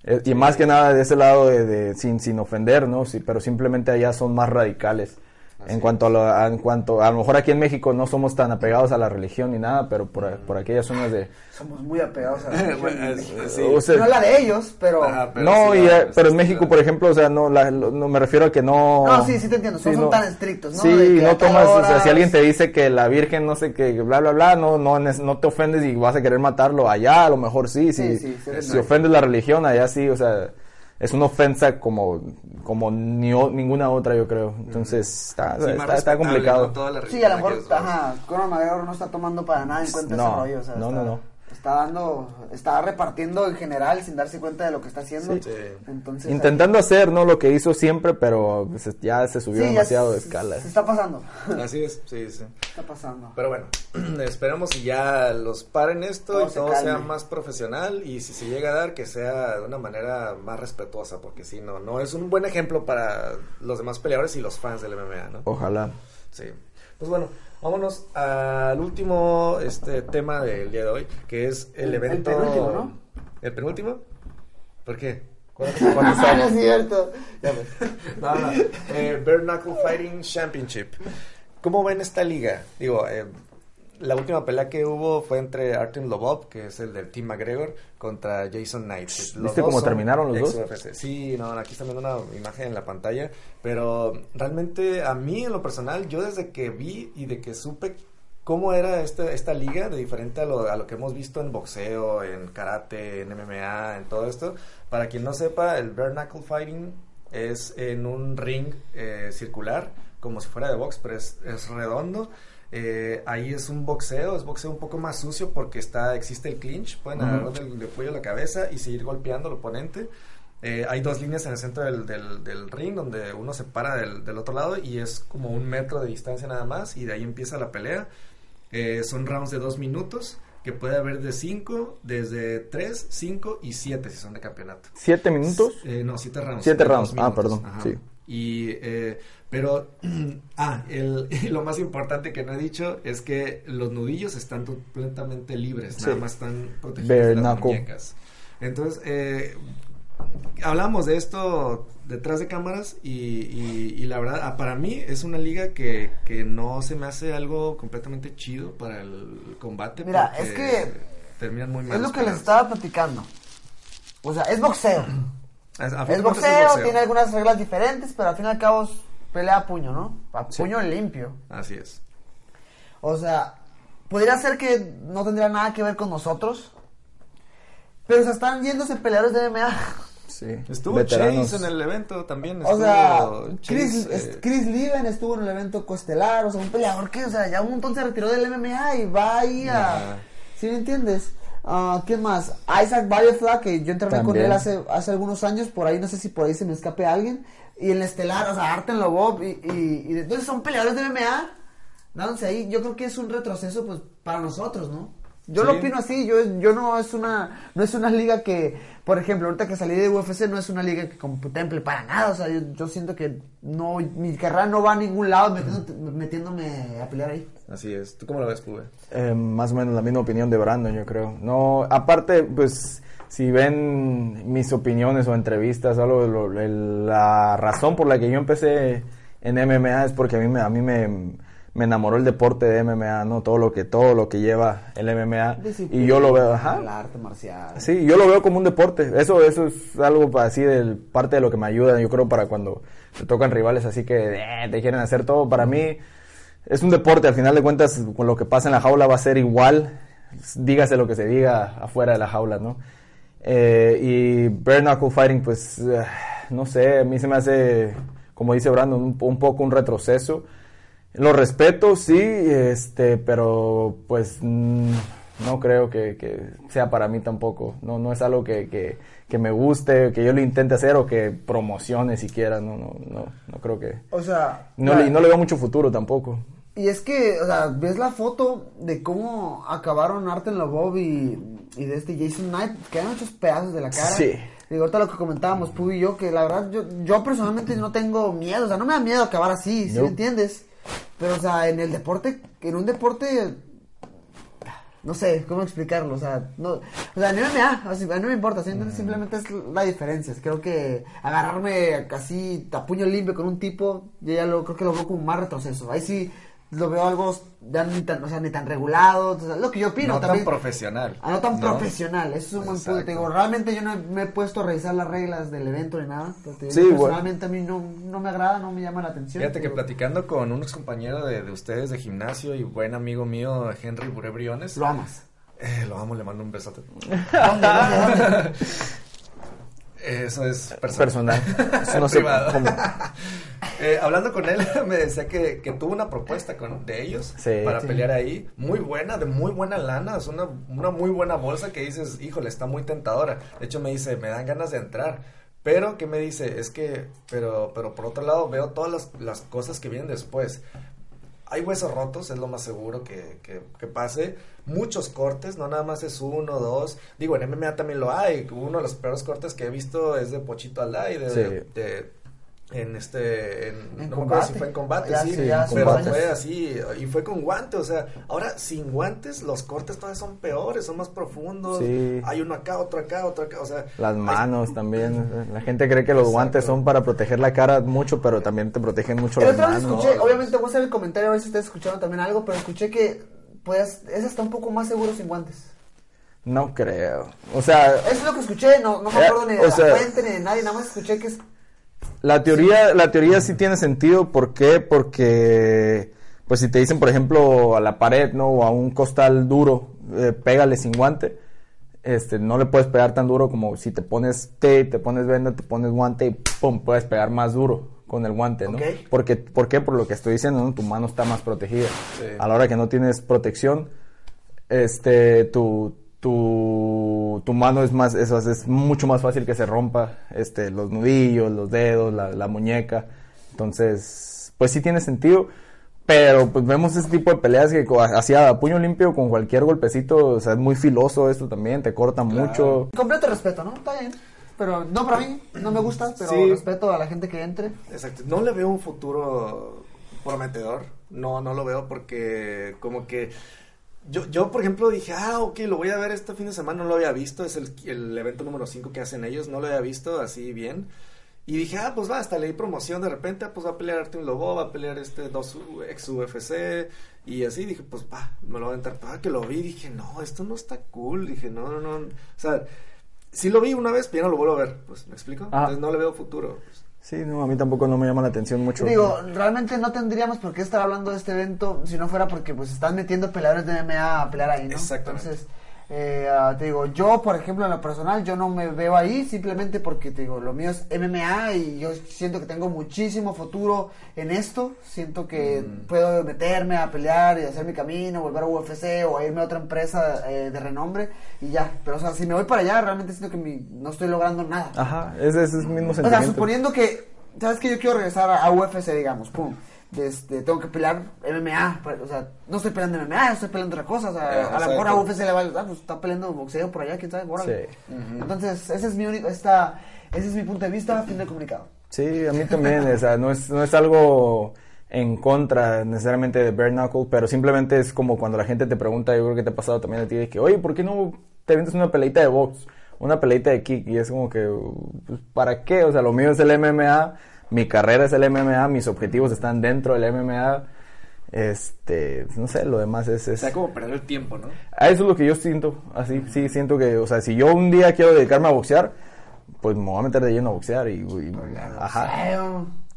Eh, y más que nada de ese lado de, de- sin, sin ofender, ¿no? Sí, pero simplemente allá son más radicales. En cuanto a, lo, a- en cuanto a lo mejor aquí en México no somos tan apegados a la religión ni nada, pero por, por aquellas zonas de Somos muy apegados a la religión Bueno, sí. o sea, No la de ellos, pero... Pero no, sí, y, ah, eh, pero en sí, México, por ejemplo, o sea, no, la- lo- no me refiero a que no... No, sí, sí te entiendo, no Sí, son tan estrictos, ¿no? Sí, De no tomas, o sea, si alguien te dice que la Virgen, no sé qué, bla, bla, bla, no, no, no te ofendes y vas a querer matarlo allá, a lo mejor sí, Sí, sí, sí, sí, si sí. ofendes la religión, allá sí, o sea, es una ofensa como, como ni o- ninguna otra, yo creo. Entonces, está, Sí, está, complicado. Sí, a lo mejor, ajá, Conor McGregor no está tomando para nada en cuenta No, ese rollo, o sea, no, está, no, no. Está dando, está repartiendo en general sin darse cuenta de lo que está haciendo. Sí. Entonces, Intentando hacer, ¿no? Lo que hizo siempre, pero pues, ya se subió sí, demasiado de se- escala. Se está pasando, Así es, sí, sí. está pasando. Pero bueno, esperemos y ya los paren esto Todo y se todo calme. sea más profesional y si se llega a dar que sea de una manera más respetuosa porque si no, no es un buen ejemplo para los demás peleadores y los fans del MMA, ¿no? Ojalá. Sí. Pues bueno, vámonos al último este tema del día de hoy, que es el, El- el evento... penúltimo, ¿no? ¿El penúltimo? ¿Por qué? ¿Cuántos, ¿Cuántos no es cierto. Ya ves. No, no. Eh, Bare Knuckle Fighting Championship. ¿Cómo ven esta liga? Digo, eh, la última pelea que hubo fue entre Artem Lobov, que es el del Team McGregor, contra Jason Knight. Los ¿Viste cómo terminaron los dos? ex-UFC. Sí, no, aquí están viendo una imagen en la pantalla, pero realmente a mí en lo personal, yo desde que vi y de que supe cómo era esta, esta liga, de diferente a lo, a lo que hemos visto en boxeo, en karate, en MMA, en todo esto. Para quien no sepa, el bare knuckle fighting es en un ring eh, circular, como si fuera de box, pero es, es redondo. Eh, ahí es un boxeo, es boxeo un poco más sucio porque está existe el clinch, pueden Ujú. agarrar del, del cuello a la cabeza y seguir golpeando al oponente. Eh, hay dos líneas en el centro del, del- del ring donde uno se para del, del otro lado y es como un metro de distancia nada más y de ahí empieza la pelea. Eh, son rounds de dos minutos que puede haber de cinco, desde tres, cinco y siete si son de campeonato. ¿Siete minutos? Eh, no, siete rounds. Siete rounds. Ah, perdón, ajá. sí. Y, eh, pero, ah, el, lo más importante que no he dicho es que los nudillos están completamente libres, nada Sí. más están protegidos Bare de las knuckle. muñecas. Entonces, eh, hablamos de esto detrás de cámaras y, y- y la verdad, ah, para mí es una liga que, que no se me hace algo completamente chido para el combate. Mira, es que terminan muy mal. Es lo que les estaba platicando. O sea, es boxeo. Fin Es de cuentas boxeo, tiene algunas reglas diferentes, pero al fin y al cabo es pelea a puño, ¿no? A Sí. puño limpio. Así es. O sea, podría ser que no tendría nada que ver con nosotros, pero se están yéndose peleadores de MMA. Sí. Estuvo Veteranos. Chase en el evento también. O sea, estuvo Chris, eh, Chris estuvo en el evento coestelar, o sea, un peleador que, o sea, ya un montón se retiró del MMA y va ahí a... ¿Sí me entiendes? Ah, ¿Quién más? Isaac Firefly, que yo entrené con También. él hace, hace algunos años, por ahí, no sé si por ahí se me escape alguien. Y el estelar, o sea, Arten Lobov, y, y, y entonces son peleadores de MMA, dándose ahí. Yo creo que es un retroceso, pues, para nosotros, ¿no? Yo Sí. lo opino así, yo, yo no es una, no es una liga que, por ejemplo, ahorita que salí de UFC no es una liga que contemple para nada, o sea, yo, yo siento que no, mi carrera no va a ningún lado metiéndote- metiéndome a pelear ahí. Así es. ¿Tú cómo lo ves, Pube? Eh, más o menos la misma opinión de Brandon, yo creo. No, aparte, pues, si ven mis opiniones o entrevistas, algo, lo- el- la razón por la que yo empecé en MMA es porque a mí me, a mí me, me enamoró el deporte de MMA, ¿no? Todo lo que, todo lo que lleva el MMA. Y yo lo veo, ajá. El arte marcial. Sí, yo lo veo como un deporte. Eso, eso es algo así de parte de lo que me ayuda, yo creo, para cuando te tocan rivales así que eh, te quieren hacer todo. Para mí es un deporte. Al final de cuentas, con lo que pasa en la jaula va a ser igual. Dígase lo que se diga afuera de la jaula, ¿no? Eh, y bare knuckle fighting, pues, eh, no sé, a mí se me hace, como dice Brandon, un, un poco un retroceso. Lo respeto, sí, este, pero pues mm, no creo que, que sea para mí tampoco. No, no es algo que, que, que me guste, que yo lo intente hacer o que promocione siquiera. No, no, no, no creo que. O sea, No, le, no le veo mucho futuro tampoco. Y es que, o sea, ves la foto de cómo acabaron Arten Lobov y, y de este Jason Knight, quedan muchos pedazos de la cara. Sí. Digo, ahorita lo que comentábamos, Pub y yo, que la verdad, yo, yo personalmente no tengo miedo, o sea, no me da miedo acabar así, ¿sí No. me entiendes? Pero, o sea, en el deporte, en un deporte, no sé cómo explicarlo, o sea, no, o sea, en MMA, o sea, no me importa. Entonces, simplemente es la diferencia, creo que agarrarme casi a puño limpio con un tipo, yo ya lo, creo que lo veo como más retroceso, ahí sí lo veo algo ya ni tan, o sea, ni tan regulado, o sea, lo que yo opino no también. tan profesional. Ah, no tan ¿no? profesional, eso es un buen punto. Digo, realmente yo no me he puesto a revisar las reglas del evento ni nada. Sí, bueno. personalmente a mí no, no me agrada, no me llama la atención. Fíjate que platicando con un ex compañero de, de ustedes de gimnasio y buen amigo mío, Henry Buré Briones. Lo amas. Eh, lo amo, le mando un besote. ¿Dónde, dónde, dónde? Eso es personal. Personal. Eso no sé Privado. cómo. Eh, hablando con él, me decía que, que tuvo una propuesta con, de ellos Sí. para Sí. pelear ahí. Muy buena, de muy buena lana. Es una, una muy buena bolsa que dices, híjole, está muy tentadora. De hecho, me dice, me dan ganas de entrar. Pero, ¿qué me dice? Es que, pero, pero por otro lado, veo todas las, las cosas que vienen después. Hay huesos rotos, es lo más seguro que, que, que pase. Muchos cortes, no nada más es uno, dos. Digo, en MMA también lo hay. Uno de los peores cortes que he visto es de Pochito Alday, de, Sí. de- en este, en, En no me acuerdo si combate. fue en combate, Ya, sí, sí, ya pero fue así, y fue con guante, o sea, ahora sin guantes los cortes todavía son peores, son más profundos, Sí. hay uno acá, otro acá, otro acá, o sea, Las hay- manos también. La gente cree que los Exacto. guantes son para proteger la cara mucho, pero también te protegen mucho El las manos. escuché, obviamente voy a hacer el comentario a ver si ustedes escucharon también algo, pero escuché que pues es hasta un poco más seguro sin guantes. No creo. O sea, Eso es lo que escuché, no, no me Eh, acuerdo ni de la sea- fuente ni de nadie, nada más escuché que es La teoría, la teoría sí tiene sentido, ¿por qué? Porque, pues si te dicen, por ejemplo, a la pared, ¿no? O a un costal duro, eh, pégale sin guante, este, no le puedes pegar tan duro como si te pones tape, te pones venda, te pones guante y pum, puedes pegar más duro con el guante, ¿no? Porque, ¿Por qué? Por lo que estoy diciendo, ¿no? Tu mano está más protegida. Sí. A la hora que no tienes protección, este, tu, tu, tu mano es más, es, es mucho más fácil que se rompa, este, los nudillos, los dedos, la, la muñeca. Entonces, pues sí tiene sentido. Pero pues vemos ese tipo de peleas que hacía a puño limpio con cualquier golpecito, o sea, es muy filoso esto también, te corta mucho. completo respeto, ¿no? Está bien. Pero no para mí, no me gusta, pero Sí. respeto a la gente que entre. Exacto. No le veo un futuro prometedor. No, no lo veo porque como que yo, yo por ejemplo dije, ah, ok, lo voy a ver este fin de semana, no lo había visto, es el, el evento número 5 que hacen ellos, no lo había visto así bien. Y dije, ah, pues va, hasta leí promoción de repente, ah, pues va a pelear Artem Lobo, va a pelear este dos ex UFC y así dije, pues va, me lo voy a entrar. Ah, que lo vi, dije, no, esto no está cool, dije, no, no, no. O sea, sí lo vi una vez, pero ya no lo vuelvo a ver, pues, ¿me explico? Ah. Entonces no le veo futuro. pues. Sí, no, a mí tampoco no me llama la atención mucho. Digo, realmente no tendríamos por qué estar hablando de este evento si no fuera porque pues están metiendo peleadores de MMA a pelear ahí, ¿no? Exactamente. Entonces, eh, ah, te digo, yo por ejemplo en lo personal yo no me veo ahí simplemente porque te digo, lo mío es MMA y yo siento que tengo muchísimo futuro en esto, siento que Mm. puedo meterme a pelear y hacer mi camino, volver a UFC o a irme a otra empresa eh, de renombre y ya, pero o sea, si me voy para allá realmente siento que mi- no estoy logrando nada. Ajá, ese, ese es el mismo O sea, sentimiento. suponiendo que, ¿sabes que Yo quiero regresar a, a UFC, digamos, pum. Este, tengo que pelear MMA, pues, o sea, no estoy peleando MMA, estoy peleando otra cosa, o sea, Eh, a lo mejor a. UFC le va a ah, pues está peleando boxeo por allá, quién sabe, órale. Sí. Entonces, ese es mi único, esta, ese es mi punto de vista, fin del comunicado. Sí, a mí también, o sea, no es, no es algo en contra necesariamente de bare knuckle, pero simplemente es como cuando la gente te pregunta, yo creo que te ha pasado también a ti, de que, oye, ¿por qué no te vendes una peleita de box? Una peleita de kick, y es como que, pues, ¿para qué? O sea, lo mío es el MMA, mi carrera es el MMA, mis objetivos están dentro del MMA, este, no sé, lo demás es... O es sea, como perder el tiempo, ¿no? eso es lo que yo siento, así, sí, siento que, o sea, si yo un día quiero dedicarme a boxear, pues me voy a meter de lleno a boxear y, y- ajá,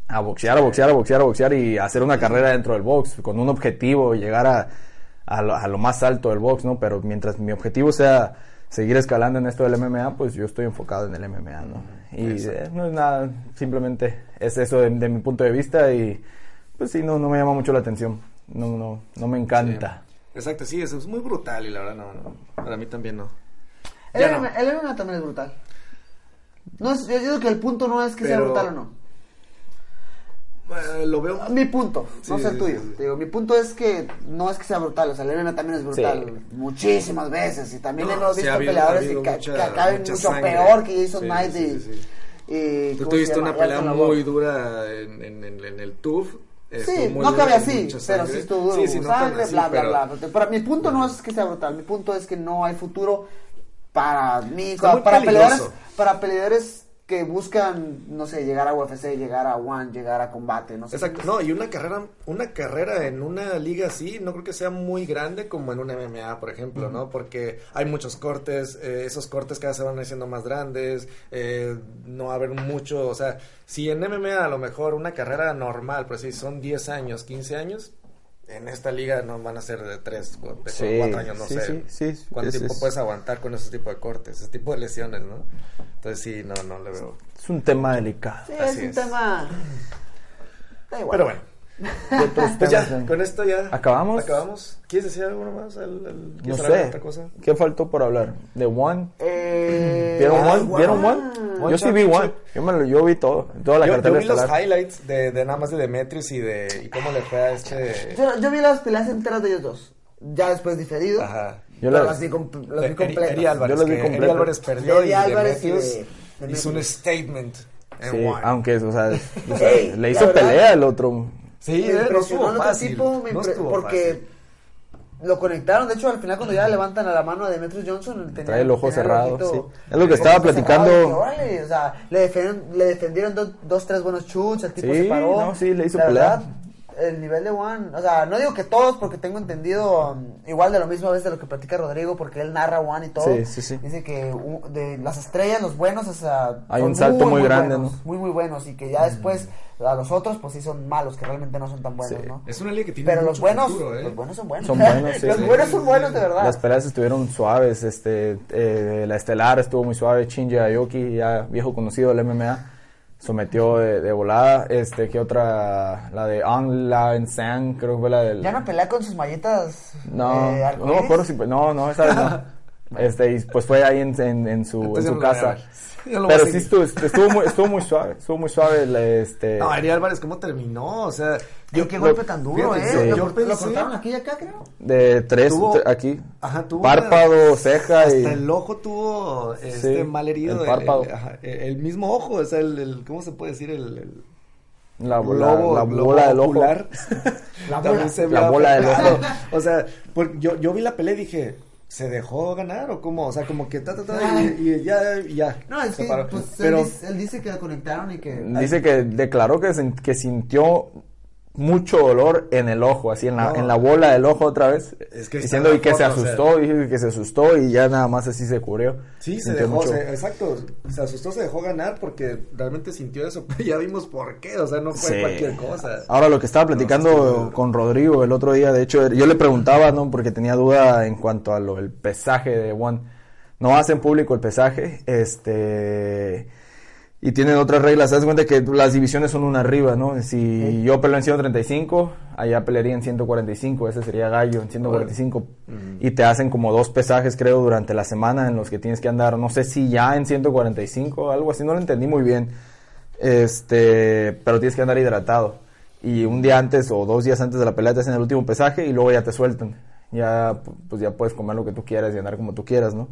a boxear, a boxear, a boxear, a boxear y hacer una carrera dentro del box con un objetivo, llegar a, a, lo, a lo más alto del box, ¿no? Pero mientras mi objetivo sea seguir escalando en esto del MMA, pues yo estoy enfocado en el MMA, ¿no? Y eh, no es nada, simplemente es eso de, de mi punto de vista y pues sí, no, no me llama mucho la atención, no, no, no me encanta. Exacto, sí, eso es muy brutal y la verdad no, no para mí también no. El, no. El MMA también es brutal. No es, yo digo que el punto no es que sea brutal o no. Eh, lo veo... Mi punto, no sé el tuyo. sí, sí. Te Digo, mi punto es que no es que sea brutal, o sea, MMA también es brutal muchísimas veces y también No, hemos visto ha habido- peleadores ha que, mucha- que acaben mucho sangre. peor que Jason Knight y, y- Tú ¿cómo tuviste una pelea muy dura en, en, en, en el TUF. Sí, no cabe así, pero sí estuvo duro, Sí, sí, no sangre, así, bla, bla, bla. Pero mi punto no es que sea brutal, mi punto es que no hay futuro para mí, para peleadores, para peleadores que buscan, no sé, llegar a UFC, llegar a One, llegar a combate, no sé. Exacto, no, y una carrera, una carrera en una liga así, no creo que sea muy grande como en un MMA, por ejemplo, ¿no? Porque hay muchos cortes, eh, esos cortes cada vez se van haciendo más grandes, eh, no va a haber mucho, o sea, si en MMA a lo mejor una carrera normal, pues sí, son 10 años, 15 años, en esta liga no van a ser de 3, 4 Sí, años, no sí, sé. sí, sí, ¿Cuánto es- tiempo es- puedes aguantar con ese tipo de cortes, ese tipo de lesiones, ¿no? Entonces sí, no, no le veo. Es un tema delicado. Sí, Así es un es. tema... Da igual. Pero bueno. ¿Qué otros Pues ya, con esto ya. ¿Acabamos? ¿Acabamos? ¿Quieres decir algo más? ¿Al- al- No ¿Quieres hablar de sé. otra cosa? ¿Qué faltó por hablar? ¿De One? Eh, ¿Vieron ay, One? ¿Vieron One? One Yo sí vi. One. Yo, me lo, yo vi todo. Toda la Yo, yo cartera vi los estelar. highlights de, de nada más de Demetrius y de y cómo le fue a este... Yo, yo vi las peleas enteras de ellos dos. Ya después diferido. Ajá. Yo las vi, las vi Eri- completas. Eri Álvarez, Yo los vi Eri completos. Álvarez perdió Eri y Álvarez Demetrius de- hizo un statement en Sí, One. aunque, o sea, o sea, Ey, le hizo pelea el otro. Sí, Me eh, no impresionó estuvo el otro fácil. tipo, me no impre- estuvo porque fácil. lo conectaron. De hecho, al final, cuando ya le levantan a la mano a Demetrius Johnson, tenía, Trae el ojo tenía cerrado, ojito- sí. Es lo que el estaba platicando. cerrado, órale, o sea, le defendieron, le defendieron dos, dos, tres buenos shoots. El tipo Sí, se paró. no, sí, le hizo La pelea. verdad, el nivel de One, o sea, no digo que todos, porque tengo entendido um, igual de lo mismo a veces de lo que platica Rodrigo, porque él narra One y todo. Sí, sí, sí. Dice que uh, de las estrellas, los buenos, o sea, Hay un salto muy grande, buenos, ¿no? Muy, muy buenos, y que ya después a los otros, pues sí son malos, que realmente no son tan buenos, Sí. ¿no? Es una liga que tiene Pero los mucho buenos, futuro, ¿eh? los buenos son buenos. Son buenos, sí, los sí, buenos son buenos, de verdad. Las peleas estuvieron suaves. Este, eh, la estelar estuvo muy suave. Shinji Aoki, ya viejo conocido del MMA, sometió de, de volada. Este, ¿qué otra? La de Ang La Sang, creo que fue la del. Ya no pelea con sus malletas. No, eh, no me acuerdo si. No, no, esa vez no. Este, y pues fue ahí en, en, en su, en su casa. Pero sí estuvo, estuvo, muy, estuvo muy suave. Estuvo muy suave. el, Este, No, Eri Álvarez, ¿cómo terminó? O sea, Yo, qué lo- golpe tan duro, fíjate, ¿eh? sí. Lo, yo cort- pensé- lo cortaron aquí y acá, creo. de tres, Tuvo- aquí. Ajá, tuvo Párpado, una- ceja hasta y- el ojo tuvo este Sí, mal herido. el párpado. El, ajá, el- el mismo ojo, o sea, el, el- ¿cómo se puede decir? El, el La, la, globo, la bola del ojo. La bola. La bola del ojo. O sea, yo, yo vi la pelea y dije, ¿se dejó ganar o cómo? O sea, como que ta, ta, ta, y, y ya, y ya. No, es se que paró. pues, Pero él, dice, él dice que lo conectaron y que... Dice que declaró que, que sintió mucho dolor en el ojo, así en la, No. en la bola del ojo otra vez. Es que diciendo y que se foto, o sea. asustó, dijo que se asustó y ya nada más así se cubrió. Sí, se dejó, mucho- se- exacto, se asustó, se dejó ganar porque realmente sintió eso, ya vimos por qué, o sea, no fue Sí. cualquier cosa. Ahora lo que estaba platicando con Rodrigo el otro día, de hecho, yo le preguntaba, ¿no? Porque tenía duda en cuanto a lo el pesaje de One. No hacen público el pesaje, este y tienen otras reglas. Haz cuenta que las divisiones son una arriba, ¿no? Si yo peleo en 135, allá pelearía en 145, ese sería gallo en 145. Y te hacen como dos pesajes, creo, durante la semana en los que tienes que andar, no sé si ya en 145, algo así, no lo entendí muy bien. Este, pero tienes que andar hidratado. Y un día antes o dos días antes de la pelea te hacen el último pesaje y luego ya te sueltan. Ya, pues ya puedes comer lo que tú quieras y andar como tú quieras, ¿no?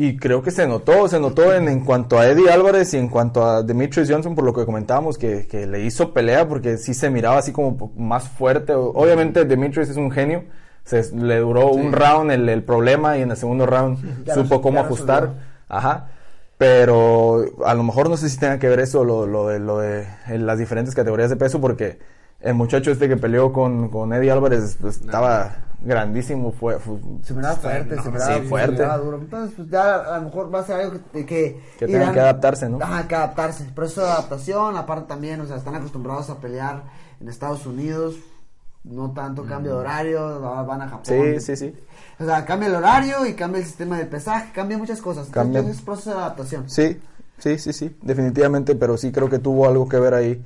Y creo que se notó, se notó en, en cuanto a Eddie Álvarez y en cuanto a Demetrius Johnson, por lo que comentábamos, que, que le hizo pelea porque sí se miraba así como más fuerte. Obviamente Demetrius es un genio, se, le duró un round el, el problema y en el segundo round Ya supo cómo ajustar. Ajá. Pero a lo mejor no sé si tenga que ver eso, lo, lo de, lo de en las diferentes categorías de peso, porque el muchacho este que peleó con, con Eddie Álvarez pues, estaba grandísimo, fue, fue- Se miraba fuerte, se miraba, sí, se fuerte. miraba duro. Entonces, pues ya a lo mejor va a ser algo que... Que, Que tengan que adaptarse, ¿no? Ajá, que adaptarse. Pero eso de adaptación, aparte también, o sea, están acostumbrados a pelear en Estados Unidos, no tanto cambio de horario, ahora van a Japón. Sí, sí, sí. O sea, cambia el horario y cambia el sistema de pesaje, cambia muchas cosas. Entonces, Cambia. es proceso de adaptación. Sí, sí, sí, sí, definitivamente, pero sí creo que tuvo algo que ver ahí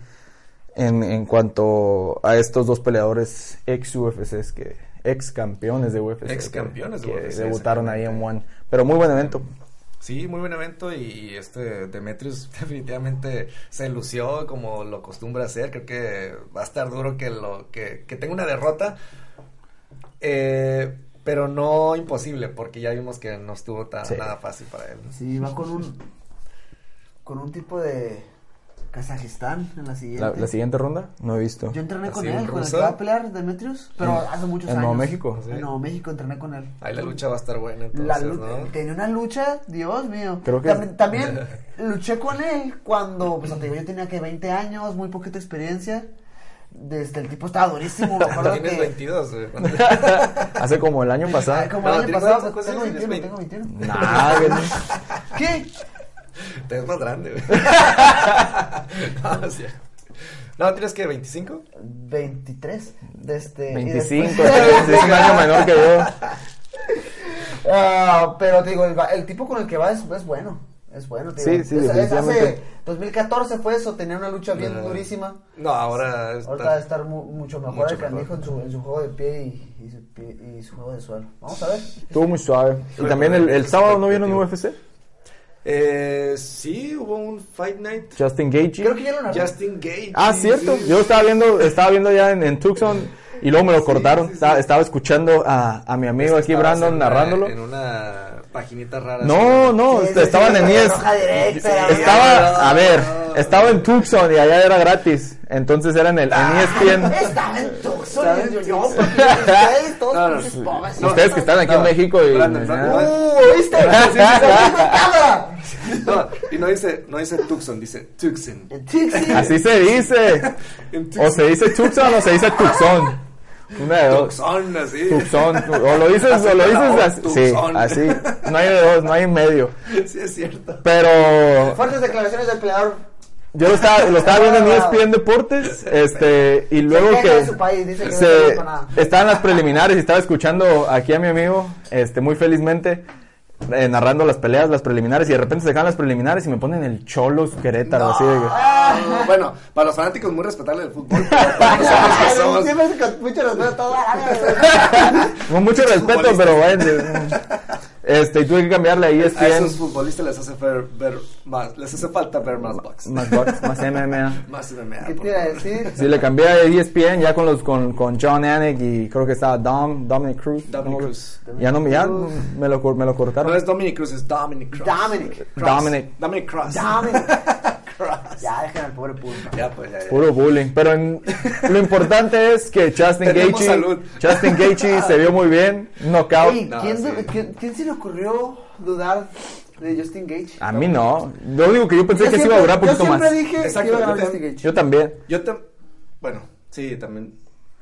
en, en cuanto a estos dos peleadores ex UFCs que ex campeones de UFC. Ex campeones de que UFC, debutaron ahí en. One. Pero muy buen evento. Sí, muy buen evento y este Demetrius definitivamente se lució como lo acostumbra hacer. Creo que va a estar duro que lo que, que tenga una derrota, eh, pero no imposible porque ya vimos que no estuvo tan, Sí. nada fácil para él. Sí, va con un con un tipo de Kazajistán en la siguiente. La, la siguiente ronda, no he visto. Yo entrené con ¿Así, un él, con el ruso? que va a pelear Demetrius, pero ¿En- hace muchos en años. Nuevo México? Sí. En Nuevo México entrené con él. Ahí la lucha va a estar buena entonces, La lu- ¿no? Tenía una lucha, Dios mío. Creo que- También, también luché con él cuando, pues te digo, yo tenía que 20 años, muy poquita experiencia. Desde el tipo estaba durísimo, me acuerdo Tienes que... 22, güey. Hace como el año Ay, pasado. como No, el año ¿tienes pasado, tengo ¿Tienes 21, 20? tengo 21. Nah, que- ¿Qué? Te ves más grande, güey. no, ¿tienes que 25? 23. De este, y 25, después- es un año menor que yo. Ah, pero te digo, el, tipo con el que va es, es bueno. Es bueno, te Sí, sí, Es- hace 2014 fue eso, tenía una lucha bien No. durísima. No, ahora está... Ahorita va a estar mu- mucho mejor Mucho el canijo en su, en su juego de pie y, y su, pie- y su juego de suelo. Vamos a ver. Estuvo muy suave. Y también el, el sábado no vieron UFC. Eh, sí, hubo un Fight Night. Justin Gaethje. Creo que ya lo narré. Justin Gage. Ah, cierto. Yo estaba viendo, estaba viendo ya en, en Tucson y luego me lo cortaron. sí, sí. Estaba, estaba escuchando a, a mi amigo aquí, Estabas Brandon, en narrándolo. En una paginita rara. No, no, Sí, est- sí, estaban sí, en IES. Estaba, a ver, no. estaba en Tucson y allá era gratis. Entonces era en el en E ESPN. Estaba en Tucson, en yo, ustedes todos No, no, pinches sí. pobres, No, Ustedes que están aquí en México y... Brandon, Brandon, ¡Uh! ¿Viste? ¡Se puso en! No, y no dice, no dice Tucson, dice Tucson. En Tucson. Así se dice. En O se dice Tucson o se dice Tucson. Una de dos. Tucson, así. Tucson. O lo dices, Así o lo dices así. Sí, así. No hay de dos, no hay en medio. Sí, es cierto. Pero Fuertes declaraciones del peleador. yo lo estaba, lo estaba viendo en E ESPN Deportes, este, y luego queja que de su país, dice que no se, nada. estaban las preliminares y estaba escuchando aquí a mi amigo, este, muy felizmente, eh, narrando las peleas, las preliminares, y de repente se dejan las preliminares y me ponen el Cholos Querétaro, así de Ah, bueno, para los fanáticos muy respetables del fútbol, somos... Siempre con mucho respeto a todo. Con mucho respeto, futbolistas. pero bueno. Este, y tuve que cambiarle a A ESPN. esos futbolistas les hace ver, ver más, les hace falta ver más box. Más box, más MMA. Más MMA. ¿Qué te iba a decir? Sí, le cambié a ESPN ya con los con, con John Anik y creo que estaba Dom, Dominic Cruz. Dominic No, Cruz. Ya no me, ya me lo, me lo cortaron. No es Dominic Cruz, es Dominic Cross. Dominic. Cross. Dominic. Dominic Cross. Dominic. Cross. Ya, dejen al pobre pulpa. Ya, pues, ya, ya. Puro bullying. Pero en- lo importante es que Justin Gaethje. Justin Gaethje se vio muy bien, knockout. Ey, No, ¿quién, sí. quién- quién se le ocurrió dudar de Justin Gage? A mí no. Lo único que yo pensé Yo que se iba a durar un siempre- poquito Yo más. siempre dije Exacto, que iba a ganar yo Justin también. Gage. Yo también. Yo te... Bueno, sí, también...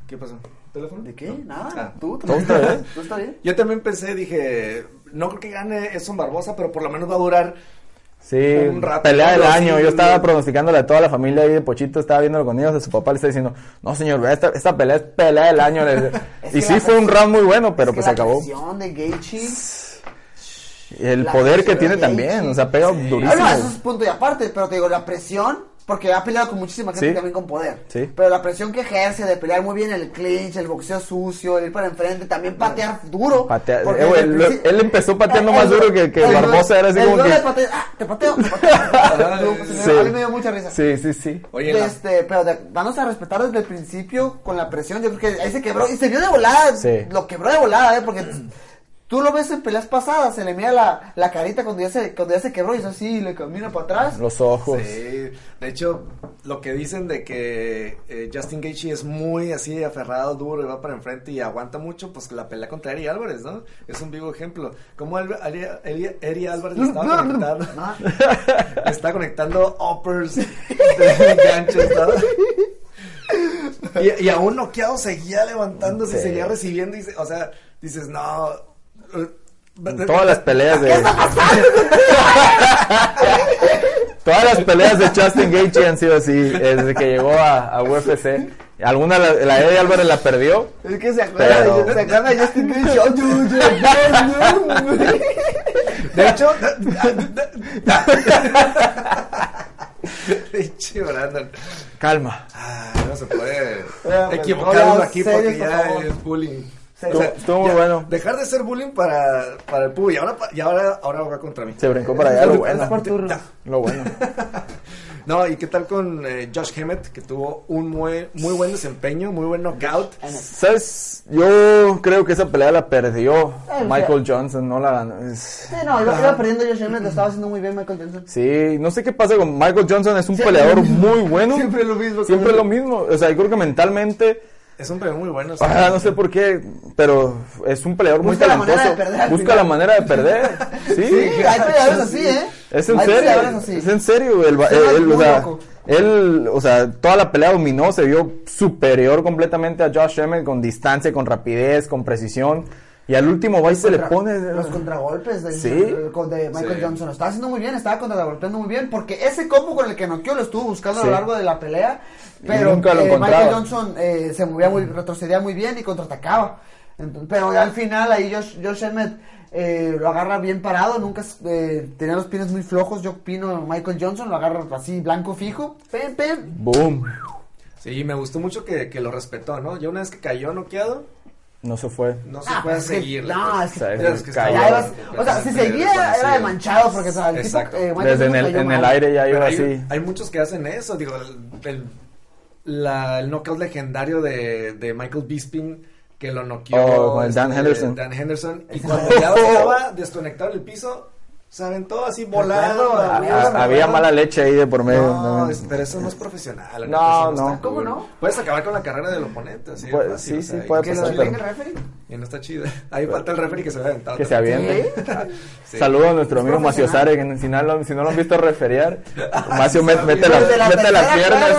¿Qué pasó? ¿Teléfono? ¿De qué? Nada. Ah. ¿Tú? ¿Todo está bien? ¿Tú está bien? Yo también pensé, dije, no creo que gane Edson Barbosa, pero por lo menos va a durar. Sí, rato, pelea del año. sí, Yo estaba pronosticándole a toda la familia ahí de Pochito, estaba viéndolo con ellos, a su papá le está diciendo, no señor, esta, esta pelea es pelea del año. y sí fue un round muy bueno, pero Es que pues se la acabó. presión de Gaethje... El la poder que tiene también, o sea, pega Sí. durísimo. Ah, no, eso es punto y aparte, pero te digo, la presión, porque ha peleado con muchísima gente Sí. también con poder. Sí. Pero la presión que ejerce de pelear muy bien el clinch, el boxeo sucio, el ir para enfrente, también patear duro. Patea- porque eh, el él empezó pateando El- más el- duro que- que el- Barbosa, era así el como que- pateo, ah, te pateo, te pateo. Pues, Sí. A mí me dio mucha risa. Sí, sí, sí. Oye, la- Este, pero de- danos a respetar desde el principio con la presión. Yo creo que ahí se quebró y se vio de volada. Sí. Lo quebró de volada, ¿eh? Porque tú lo ves en peleas pasadas, se le mira la, la carita cuando ya, se, cuando ya se quebró y es así, le camina para atrás. Los ojos. Sí, de hecho, lo que dicen de que eh, Justin Gaethje es muy así aferrado, duro y va para enfrente y aguanta mucho, pues la pelea contra Eri Álvarez, ¿no? Es un vivo ejemplo. Como Eri, Eri- Eri- Eri Álvarez le estaba conectando, le está conectando uppers, de ganchos, ¿no? Y, y aún noqueado seguía levantándose, seguía recibiendo, y se- o sea, dices, no. Todas las peleas de. Todas las peleas de Justin Gaethje han sido así, desde que llegó a, a UFC. Alguna la, la Eddie Álvarez la perdió. Es que se acuerda, Pero- de, se acuerda de Justin Gage. Oh, yo, yo, yo, yo. De hecho, Pinche Brandon. Calma. Ah, no se puede equivocar uno aquí porque por ya es bullying. Sí. Estuvo, estuvo muy Ya, bueno. Dejar de ser bullying para, para el Puy y ahora, y ahora, ahora va contra mí. Se brincó para allá, lo bueno. Es por turno. Ya. Lo bueno. No, ¿y qué tal con eh, Josh Emmett, que tuvo un muy, muy buen desempeño, muy buen knockout? ¿Sabes? Yo creo que esa pelea la perdió Ay, Michael Johnson, no la ganó. Es- Sí, no, iba, iba perdiendo Josh Emmett, lo estaba haciendo muy bien Michael Johnson. Sí, no sé qué pasa con Michael Johnson, es un Siempre peleador lo muy bueno. Siempre lo mismo. Siempre lo mismo. O sea, yo creo que mentalmente, Es un peleador muy bueno. sí. ah, no sé por qué, pero es un peleador muy Busca la talentoso. manera de perder al Busca final. la manera de perder. Sí, Sí, hay peleadores así, ¿eh? Es en Hay serio, así. es en serio. El, él, muy o sea, él, o sea, toda la pelea dominó, se vio superior completamente a Josh Emmett con distancia, con rapidez, con precisión. Y al último va y se le pone. los contragolpes de, Sí. de Michael Sí. Johnson. Lo estaba haciendo muy bien, estaba contragolpeando muy bien. Porque ese combo con el que noqueó lo estuvo buscando a lo largo de la pelea. Pero nunca lo eh. Michael Johnson eh, se movía muy, retrocedía muy bien y contraatacaba. Entonces, pero ya al final ahí Josh, Josh Emmett eh, lo agarra bien parado. Nunca eh, tenía los pies muy flojos. Yo opino Michael Johnson lo agarra así blanco fijo. Pem, pem. Boom. Sí, me gustó mucho que, que lo respetó, ¿no? Ya una vez que cayó noqueado, No se fue. no se Ah, puede pues seguir. no, es que- es que Cayó. Ya estaba ibas- o sea, si seguía era de manchado porque o sea, el tipo, Exacto. eh, Desde en el, en aire ya iba hay, así. hay muchos que hacen eso, digo, el, el, la- el knockout legendario de, de Michael Bisping que lo noqueó Oh, Dan este, Henderson. Dan Henderson y cuando ya estaba desconectado el piso, se aventó así volando. Había- había mala leche ahí de por medio. No, ¿no? es- pero eso no es profesional. No, no. ¿Cómo no? Puedes acabar con la carrera del oponente, así. fácil, sí, o sea, sí, y puede que ¿Que pasar, no- detenga el referee? Y no está chido. Ahí falta el referee que se va a aventar. Que se aviente. Sí. Saludos a nuestro amigo Macio. Sare, que si no, lo, si no lo han visto referiar, Macio met- mete, la, la mete las piernas.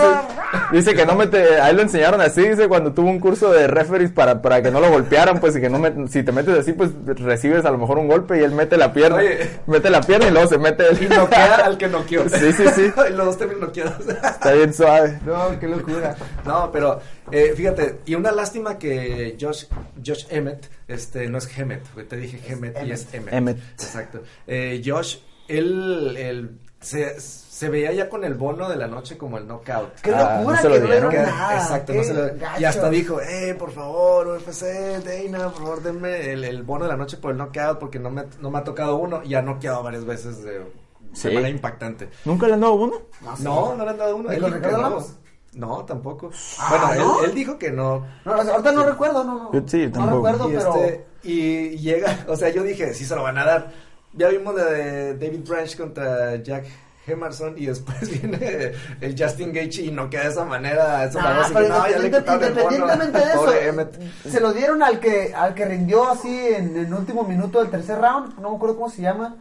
Dice que no mete, ahí lo enseñaron así, dice cuando tuvo un curso de referees para, para que no lo golpearan, pues y que no met- si te metes así, pues recibes a lo mejor un golpe y él mete la pierna, Oye. Mete la pierna y luego se mete el Y noquea al que noqueó. Sí, sí, sí. y los dos terminan noqueados. Está bien suave. No, qué locura. No, pero eh, fíjate, y una lástima que Josh, Josh Emmett, este, no es Hemet, te dije Hemet y es Emmett. Emmett. Exacto. Eh, Josh, él, él se, se veía ya con el bono de la noche como el knockout. Qué Ah, locura no se lo que no le dieron. nada. exacto, no se lo- y hasta dijo, eh, por favor, UFC, Dana, por favor, denme el, el bono de la noche por el knockout porque no me, no me ha tocado uno y ha noqueado varias veces de, de Sí. manera impactante. ¿Nunca le han dado uno? No, sí. No, no le han dado uno. ¿Y Ricardo no. No, tampoco. Ah, bueno, ¿no? Él, él dijo que no. No, ahorita no recuerdo, no, no. Sí, no tampoco. recuerdo, y, pero. este, y llega, o sea, yo dije, sí se lo van a dar. Ya vimos la de David Branch contra Jack Emerson y después viene el Justin Gage y no queda de esa manera. Eso Nah, pero independente- independientemente de eso, se lo dieron al que al que rindió así en el último minuto del tercer round, no me acuerdo cómo se llama.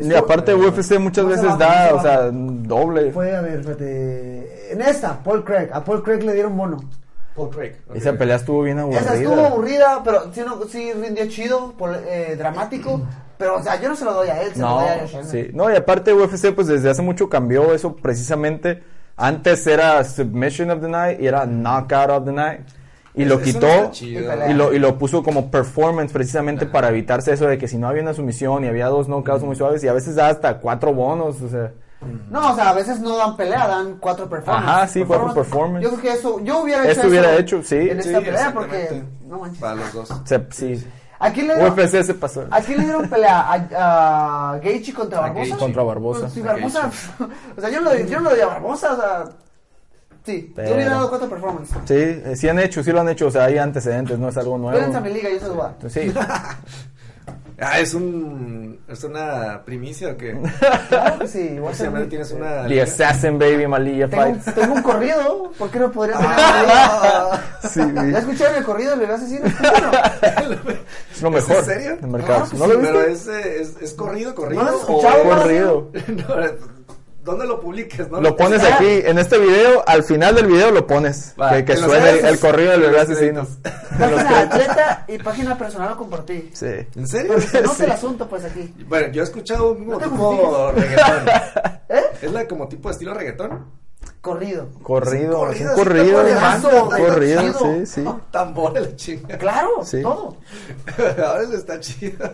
Y aparte UFC muchas ¿Cómo se veces da, ¿Cómo o se sea, doble. Fue, a ver, en esta, Paul Craig, a Paul Craig le dieron bono. Paul Craig. Esa pelea estuvo bien aburrida. Esa estuvo aburrida, pero sí, no, sí rindió chido, eh, dramático, pero o sea, yo no se lo doy a él, se No, lo doy a Emmett. sí. No, y aparte UFC pues desde hace mucho cambió eso precisamente. Antes era Submission of the Night y era Knockout of the Night. Y lo Eso quitó y lo, y lo puso como performance precisamente para evitarse eso de que si no había una sumisión y había dos knockouts muy suaves y a veces da hasta cuatro bonos, o sea. No, o sea, a veces no dan pelea, dan cuatro performances. Ajá, sí, cuatro performance. Yo creo que eso, yo hubiera hecho Esto hubiera eso hecho, sí, En sí, esta pelea, porque, no manches. Para los dos. se- sí. ¿A quién le dieron, UFC se pasó. ¿a quién le dieron pelea? ¿A, a Gaethje contra A Barbosa? Gaethje. Contra Barbosa. Pues, sí, Barbosa, o sea, yo no, lo, yo no lo doy a Barbosa, o sea, sí, Pero- yo hubiera dado cuatro performances. Sí, eh, sí han hecho, sí lo han hecho, o sea, hay antecedentes, no es algo Vénganse a nuevo. mi liga, yo se los voy a dar. Sí. Ah, es un. ¿Es una primicia o qué? Claro que sí, voy a ¿Cómo se hacer mi- ¿Tienes una. The? Assassin Baby Malilla tengo, Fight. un- tengo un corrido, ¿por qué no podría tener. Sí, una liga? ¿Ya escucharon el corrido del asesino? Es lo ¿Es mejor en serio? del mercado. Claro que ¿No Sí, lo viste? pero es, eh, es, es corrido, corrido. ¿No lo has o- escuchado? Corrido. No, ¿Dónde lo publiques? No Lo pones Está- aquí, en este video, al final del video lo pones. Va, que que suene el, el corrido del bebé los asesino. Página de atleta y página personal lo compartí. Sí. ¿En serio? Nota Sí. el asunto, pues aquí. Bueno, yo he escuchado un No tipo reggaetón. ¿Eh? ¿Es la como tipo de estilo reggaetón? Corrido. Corrido, es un así, corrido. mazo, banda, Corrido, sí, sí. Tambores, la chinga. Claro, Sí. todo. Ahora está chido.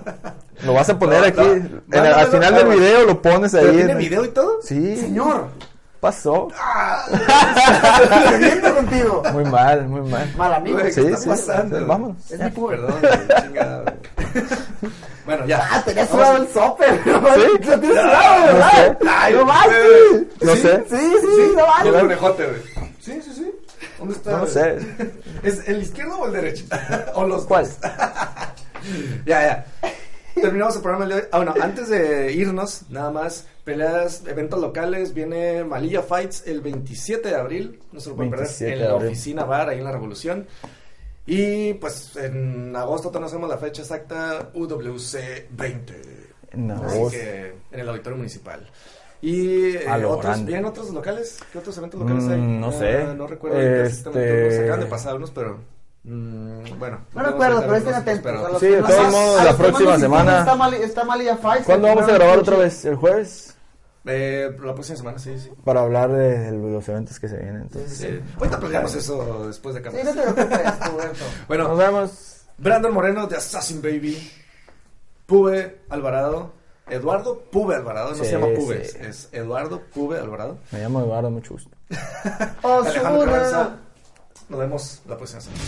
Lo vas a poner No, aquí. no. en el- al final del video lo pones ¿Pero ahí. tiene en- video y todo? Sí. Señor. pasó? Bebiendo contigo. Muy mal, muy mal. Mal amigo. Güey, ¿qué Sí, está sí, pasando? sí, vámonos. Es mi. Perdón, chingada. Bueno, ya. Ah, tenías sudado a- el sope. ¿no? ¿Sí? Lo tienes sudado, no ¿verdad? sé. Ay, no más, sí. No ¿Sí? sé. Sí, sí, no Y el más. conejote, güey. Sí, sí, sí. ¿Dónde está? No sé. ¿Es el izquierdo o el derecho? o los ¿Cuál? dos. ya, ya. Terminamos el programa el día de hoy. Ah, bueno, antes de irnos, nada más, peleas, eventos locales, viene Malilla Fights el 27 de abril, no se lo pueden perder, 27 en la abril. oficina bar, ahí en la Revolución. Y pues en agosto conocemos la fecha exacta, UWC 20. No, Así que en el auditorio municipal. Y eh, otros. ¿vienen otros locales? ¿Qué otros eventos locales Mm, hay? no Ah, sé. no recuerdo. Este- Se acaban de pasar unos, pero... mm, bueno. No recuerdo, pero estén atentos. Sí, de no todos modos, a la no próxima semana- Está Mali- está Malia Fights. ¿Cuándo vamos a grabar otra vez? ¿El jueves? Eh, la próxima semana, sí, sí. Para hablar de los eventos que se vienen. Entonces. Sí. Ahorita planeamos eso después de Sí, no te preocupes, Roberto. Bueno, Nos vemos. Brandon Moreno de Assassin Baby, Pube Alvarado, Eduardo Pube Alvarado, no Sí, se llama Pube, sí. es Eduardo Pube Alvarado. Me llamo Eduardo, mucho gusto. Alejandro Osuna. Carranza, nos vemos la próxima semana.